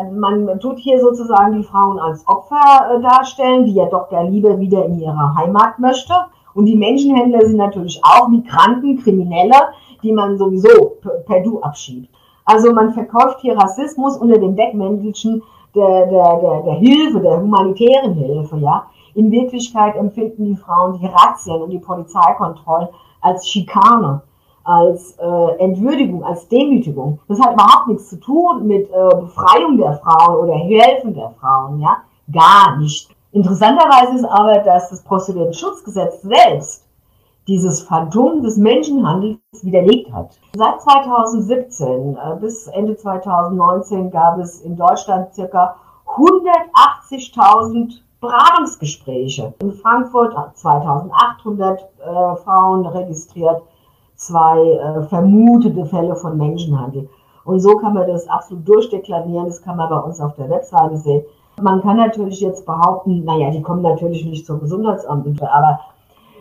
O: Äh, man tut hier sozusagen die Frauen als Opfer äh, darstellen, die ja doch der Liebe wieder in ihre Heimat möchte. Und die Menschenhändler sind natürlich auch Migranten, Kriminelle, die man sowieso per Du abschiebt. Also man verkauft hier Rassismus unter dem Deckmäntelchen der, der, der, der Hilfe, der humanitären Hilfe, ja. In Wirklichkeit empfinden die Frauen die Razzien und die Polizeikontrollen als Schikane, als äh, Entwürdigung, als Demütigung. Das hat überhaupt nichts zu tun mit äh, Befreiung der Frauen oder Helfen der Frauen, ja, gar nicht. Interessanterweise ist aber, dass das Prostituiertenschutzgesetz selbst dieses Phantom des Menschenhandels widerlegt hat. Seit 2017 äh, bis Ende 2019 gab es in Deutschland circa 180.000 Beratungsgespräche. In Frankfurt 2800 äh, Frauen registriert, zwei äh, vermutete Fälle von Menschenhandel. Und so kann man das absolut durchdeklarieren, das kann man bei uns auf der Webseite sehen. Man kann natürlich jetzt behaupten, naja, die kommen natürlich nicht zum Gesundheitsamt, aber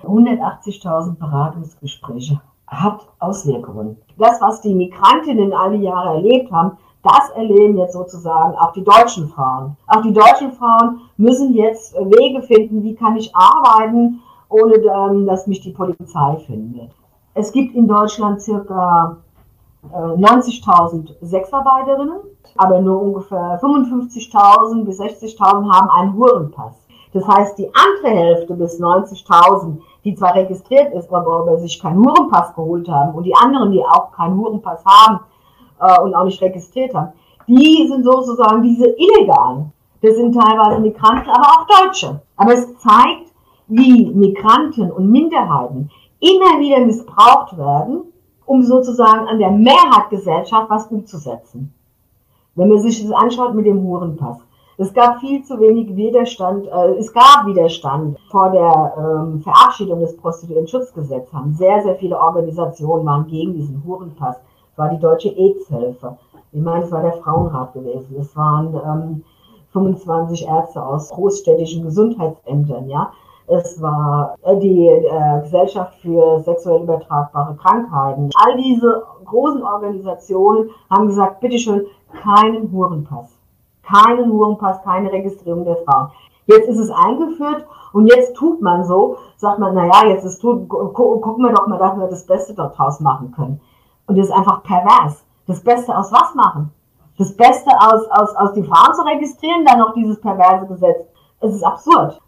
O: 180.000 Beratungsgespräche hat Auswirkungen. Das, was die Migrantinnen alle Jahre erlebt haben, das erleben jetzt sozusagen auch die deutschen Frauen. Auch die deutschen Frauen müssen jetzt Wege finden, wie kann ich arbeiten, ohne dass mich die Polizei findet. Es gibt in Deutschland circa 90.000 äh, Sexarbeiterinnen, aber nur ungefähr 55.000 bis 60.000 haben einen Hurenpass. Das heißt, die andere Hälfte bis 90.000, die zwar registriert ist, aber sich keinen Hurenpass geholt haben und die anderen, die auch keinen Hurenpass haben, äh, und auch nicht registriert haben, die sind sozusagen diese Illegalen. Das sind teilweise Migranten, aber auch Deutsche. Aber es zeigt, wie Migranten und Minderheiten immer wieder missbraucht werden, um sozusagen an der Mehrheitsgesellschaft was umzusetzen. Wenn man sich das anschaut mit dem Hurenpass. Es gab viel zu wenig Widerstand, äh, es gab Widerstand vor der ähm, Verabschiedung des Prostituiertenschutzgesetzes. Haben sehr, sehr viele Organisationen waren gegen diesen Hurenpass war die Deutsche AIDS-Hilfe. Ich meine, es war der Frauenrat gewesen. Es waren ähm, 25 Ärzte aus großstädtischen Gesundheitsämtern, ja. Es war äh, die äh, Gesellschaft für sexuell übertragbare Krankheiten. All diese großen Organisationen haben gesagt, bitteschön, keinen Hurenpass. Keinen Hurenpass, keine Registrierung der Frauen. Jetzt ist es eingeführt und jetzt tut man so, sagt man, naja, jetzt ist tut, gucken wir doch mal, dass wir das Beste daraus machen können. Und das ist einfach pervers. Das Beste aus was machen? Das Beste aus, aus, aus die Frauen zu registrieren, dann noch dieses perverse Gesetz. Es ist absurd.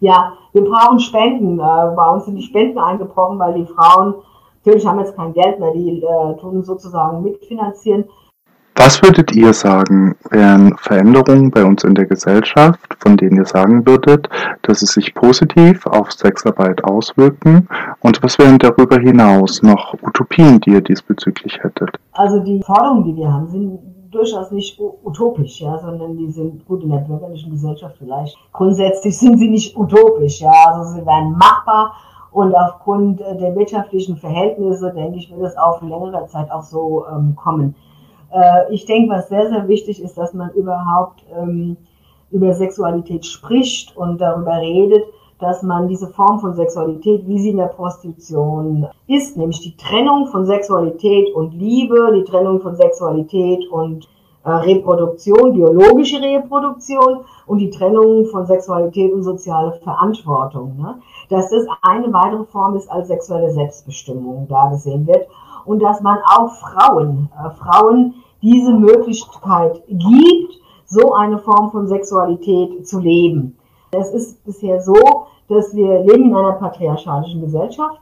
O: Ja, wir brauchen Spenden. Äh, bei uns sind die Spenden eingebrochen, weil die Frauen, natürlich haben jetzt kein Geld mehr, die äh, tun sozusagen mitfinanzieren.
J: Was würdet ihr sagen, wären Veränderungen bei uns in der Gesellschaft, von denen ihr sagen würdet, dass sie sich positiv auf Sexarbeit auswirken? Und was wären darüber hinaus noch Utopien, die ihr diesbezüglich hättet?
O: Also die Forderungen, die wir haben, sind durchaus nicht utopisch, ja, sondern die sind gut in der bürgerlichen Gesellschaft vielleicht. Grundsätzlich sind sie nicht utopisch, ja, also sie werden machbar und aufgrund der wirtschaftlichen Verhältnisse, denke ich, wird es auf längere Zeit auch so ähm, kommen. Äh, ich denke, was sehr, sehr wichtig ist, dass man überhaupt ähm, über Sexualität spricht und darüber redet, dass man diese Form von Sexualität, wie sie in der Prostitution ist, nämlich die Trennung von Sexualität und Liebe, die Trennung von Sexualität und äh, Reproduktion, biologische Reproduktion und die Trennung von Sexualität und soziale Verantwortung. Ne? Dass das eine weitere Form ist als sexuelle Selbstbestimmung da gesehen wird und dass man auch Frauen, äh, Frauen diese Möglichkeit gibt, so eine Form von Sexualität zu leben. Es ist bisher so, dass wir leben in einer patriarchalischen Gesellschaft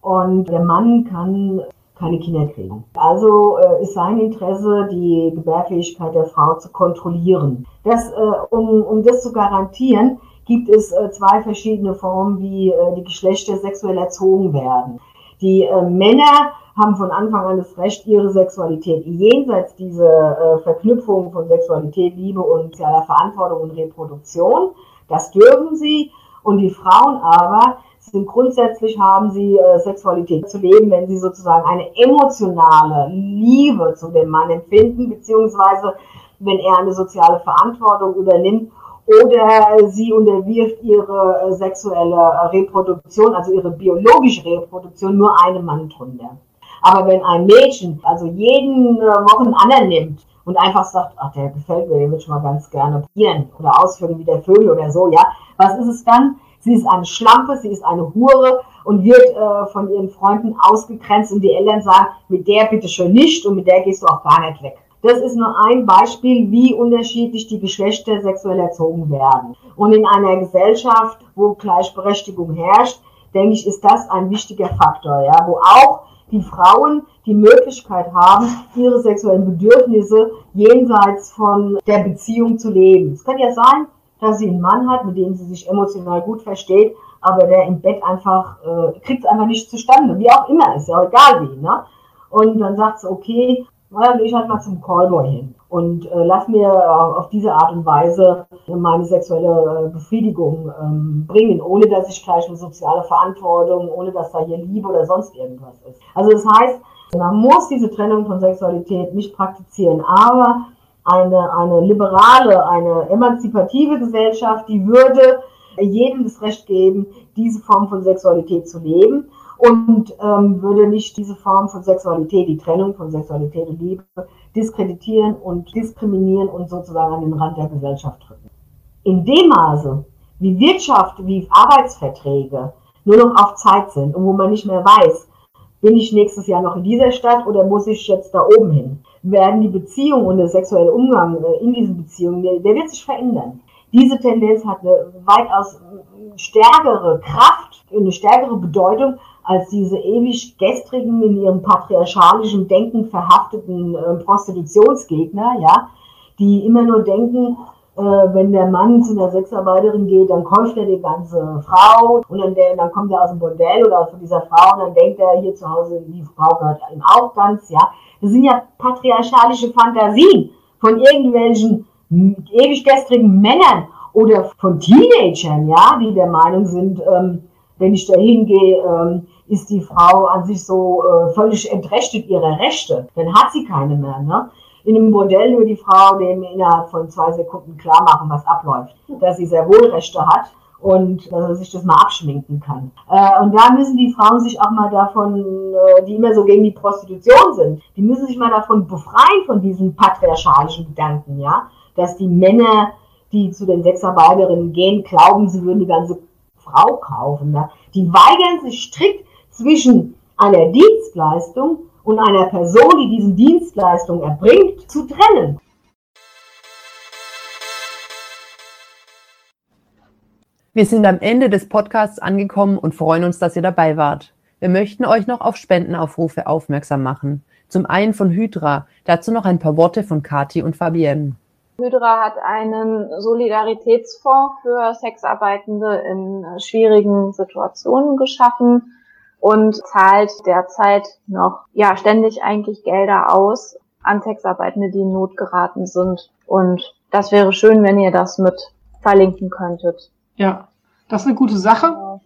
O: und der Mann kann keine Kinder kriegen. Also äh, ist sein Interesse, die Gebärfähigkeit der Frau zu kontrollieren. Das, äh, um, um das zu garantieren, gibt es äh, zwei verschiedene Formen, wie äh, die Geschlechter sexuell erzogen werden. Die äh, Männer haben von Anfang an das Recht, ihre Sexualität jenseits dieser äh, Verknüpfung von Sexualität, Liebe und sozialer Verantwortung und Reproduktion. Das dürfen sie. Und die Frauen aber sind grundsätzlich haben sie äh, Sexualität zu leben, wenn sie sozusagen eine emotionale Liebe zu dem Mann empfinden, beziehungsweise wenn er eine soziale Verantwortung übernimmt oder sie unterwirft ihre äh, sexuelle Reproduktion, also ihre biologische Reproduktion, nur einem Mann drunter. Aber wenn ein Mädchen also jeden äh, Wochen anderen nimmt und einfach sagt, ach, der gefällt mir, den würde ich mal ganz gerne probieren oder ausführen wie der Vögel oder so, ja, was ist es dann? Sie ist eine Schlampe, sie ist eine Hure und wird äh, von ihren Freunden ausgegrenzt und die Eltern sagen, mit der bitte schon nicht und mit der gehst du auch gar nicht weg. Das ist nur ein Beispiel, wie unterschiedlich die Geschlechter sexuell erzogen werden. Und in einer Gesellschaft, wo Gleichberechtigung herrscht, denke ich, ist das ein wichtiger Faktor, ja, wo auch die Frauen die Möglichkeit haben, ihre sexuellen Bedürfnisse jenseits von der Beziehung zu leben. Es kann ja sein, dass sie einen Mann hat, mit dem sie sich emotional gut versteht, aber der im Bett einfach, äh, kriegt es einfach nicht zustande. Wie auch immer, ist ja egal wie, ne? Und dann sagt sie, okay, na, dann gehe ich halt mal zum Callboy hin und äh, lass mir äh, auf diese Art und Weise meine sexuelle äh, Befriedigung ähm, bringen, ohne dass ich gleich eine soziale Verantwortung, ohne dass da hier Liebe oder sonst irgendwas ist. Also das heißt, man muss diese Trennung von Sexualität nicht praktizieren, aber eine, eine liberale, eine emanzipative Gesellschaft, die würde jedem das Recht geben, diese Form von Sexualität zu leben und ähm, würde nicht diese Form von Sexualität, die Trennung von Sexualität und Liebe, diskreditieren und diskriminieren und sozusagen an den Rand der Gesellschaft drücken. In dem Maße, wie Wirtschaft, wie Arbeitsverträge nur noch auf Zeit sind und wo man nicht mehr weiß, bin ich nächstes Jahr noch in dieser Stadt oder muss ich jetzt da oben hin? Werden die Beziehungen und der sexuelle Umgang äh, in diesen Beziehungen, der, der wird sich verändern. Diese Tendenz hat eine weitaus stärkere Kraft, eine stärkere Bedeutung als diese ewig gestrigen, in ihrem patriarchalischen Denken verhafteten äh, Prostitutionsgegner, ja, die immer nur denken, äh, wenn der Mann zu einer Sexarbeiterin geht, dann kauft er die ganze Frau und dann, dann kommt er aus dem Bordell oder von dieser Frau und dann denkt er hier zu Hause, die Frau gehört ihm auch ganz, ja. Das sind ja patriarchalische Fantasien von irgendwelchen ewig gestrigen Männern oder von Teenagern, ja, die der Meinung sind, ähm, wenn ich da hingehe, ähm, ist die Frau an sich so äh, völlig entrechtet ihrer Rechte. Dann hat sie keine mehr. Ne? in einem Bordell nur die Frau dem innerhalb von zwei Sekunden klar machen, was abläuft. Dass sie sehr wohl Rechte hat und dass er sich das mal abschminken kann. Äh, und da müssen die Frauen sich auch mal davon, äh, die immer so gegen die Prostitution sind, die müssen sich mal davon befreien, von diesen patriarchalischen Gedanken, ja, dass die Männer, die zu den Sexarbeiterinnen gehen, glauben, sie würden die ganze Frau kaufen. Ne? Die weigern sich strikt zwischen einer Dienstleistung und einer Person, die diese Dienstleistung erbringt, zu trennen.
G: Wir sind am Ende des Podcasts angekommen und freuen uns, dass ihr dabei wart. Wir möchten euch noch auf Spendenaufrufe aufmerksam machen. Zum einen von Hydra, dazu noch ein paar Worte von Kati und Fabienne.
Q: Hydra hat einen Solidaritätsfonds für Sexarbeitende in schwierigen Situationen geschaffen und zahlt derzeit noch ja ständig eigentlich Gelder aus an Sexarbeitende, die in Not geraten sind. Und das wäre schön, wenn ihr das mit verlinken könntet.
M: Ja, das ist eine gute Sache,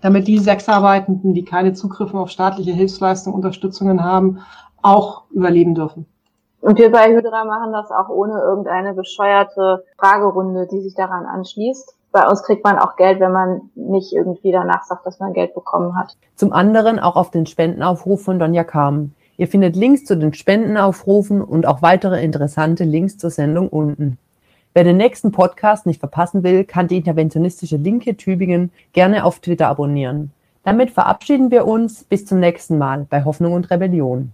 M: damit die Sexarbeitenden, die keine Zugriffe auf staatliche Hilfsleistungen, Unterstützungen haben, auch überleben dürfen.
Q: Und wir bei Hydra machen das auch ohne irgendeine bescheuerte Fragerunde, die sich daran anschließt bei uns kriegt man auch Geld, wenn man nicht irgendwie danach sagt, dass man Geld bekommen hat.
G: Zum anderen auch auf den Spendenaufruf von Donja Kam. Ihr findet Links zu den Spendenaufrufen und auch weitere interessante Links zur Sendung unten. Wer den nächsten Podcast nicht verpassen will, kann die interventionistische Linke Tübingen gerne auf Twitter abonnieren. Damit verabschieden wir uns bis zum nächsten Mal bei Hoffnung und Rebellion.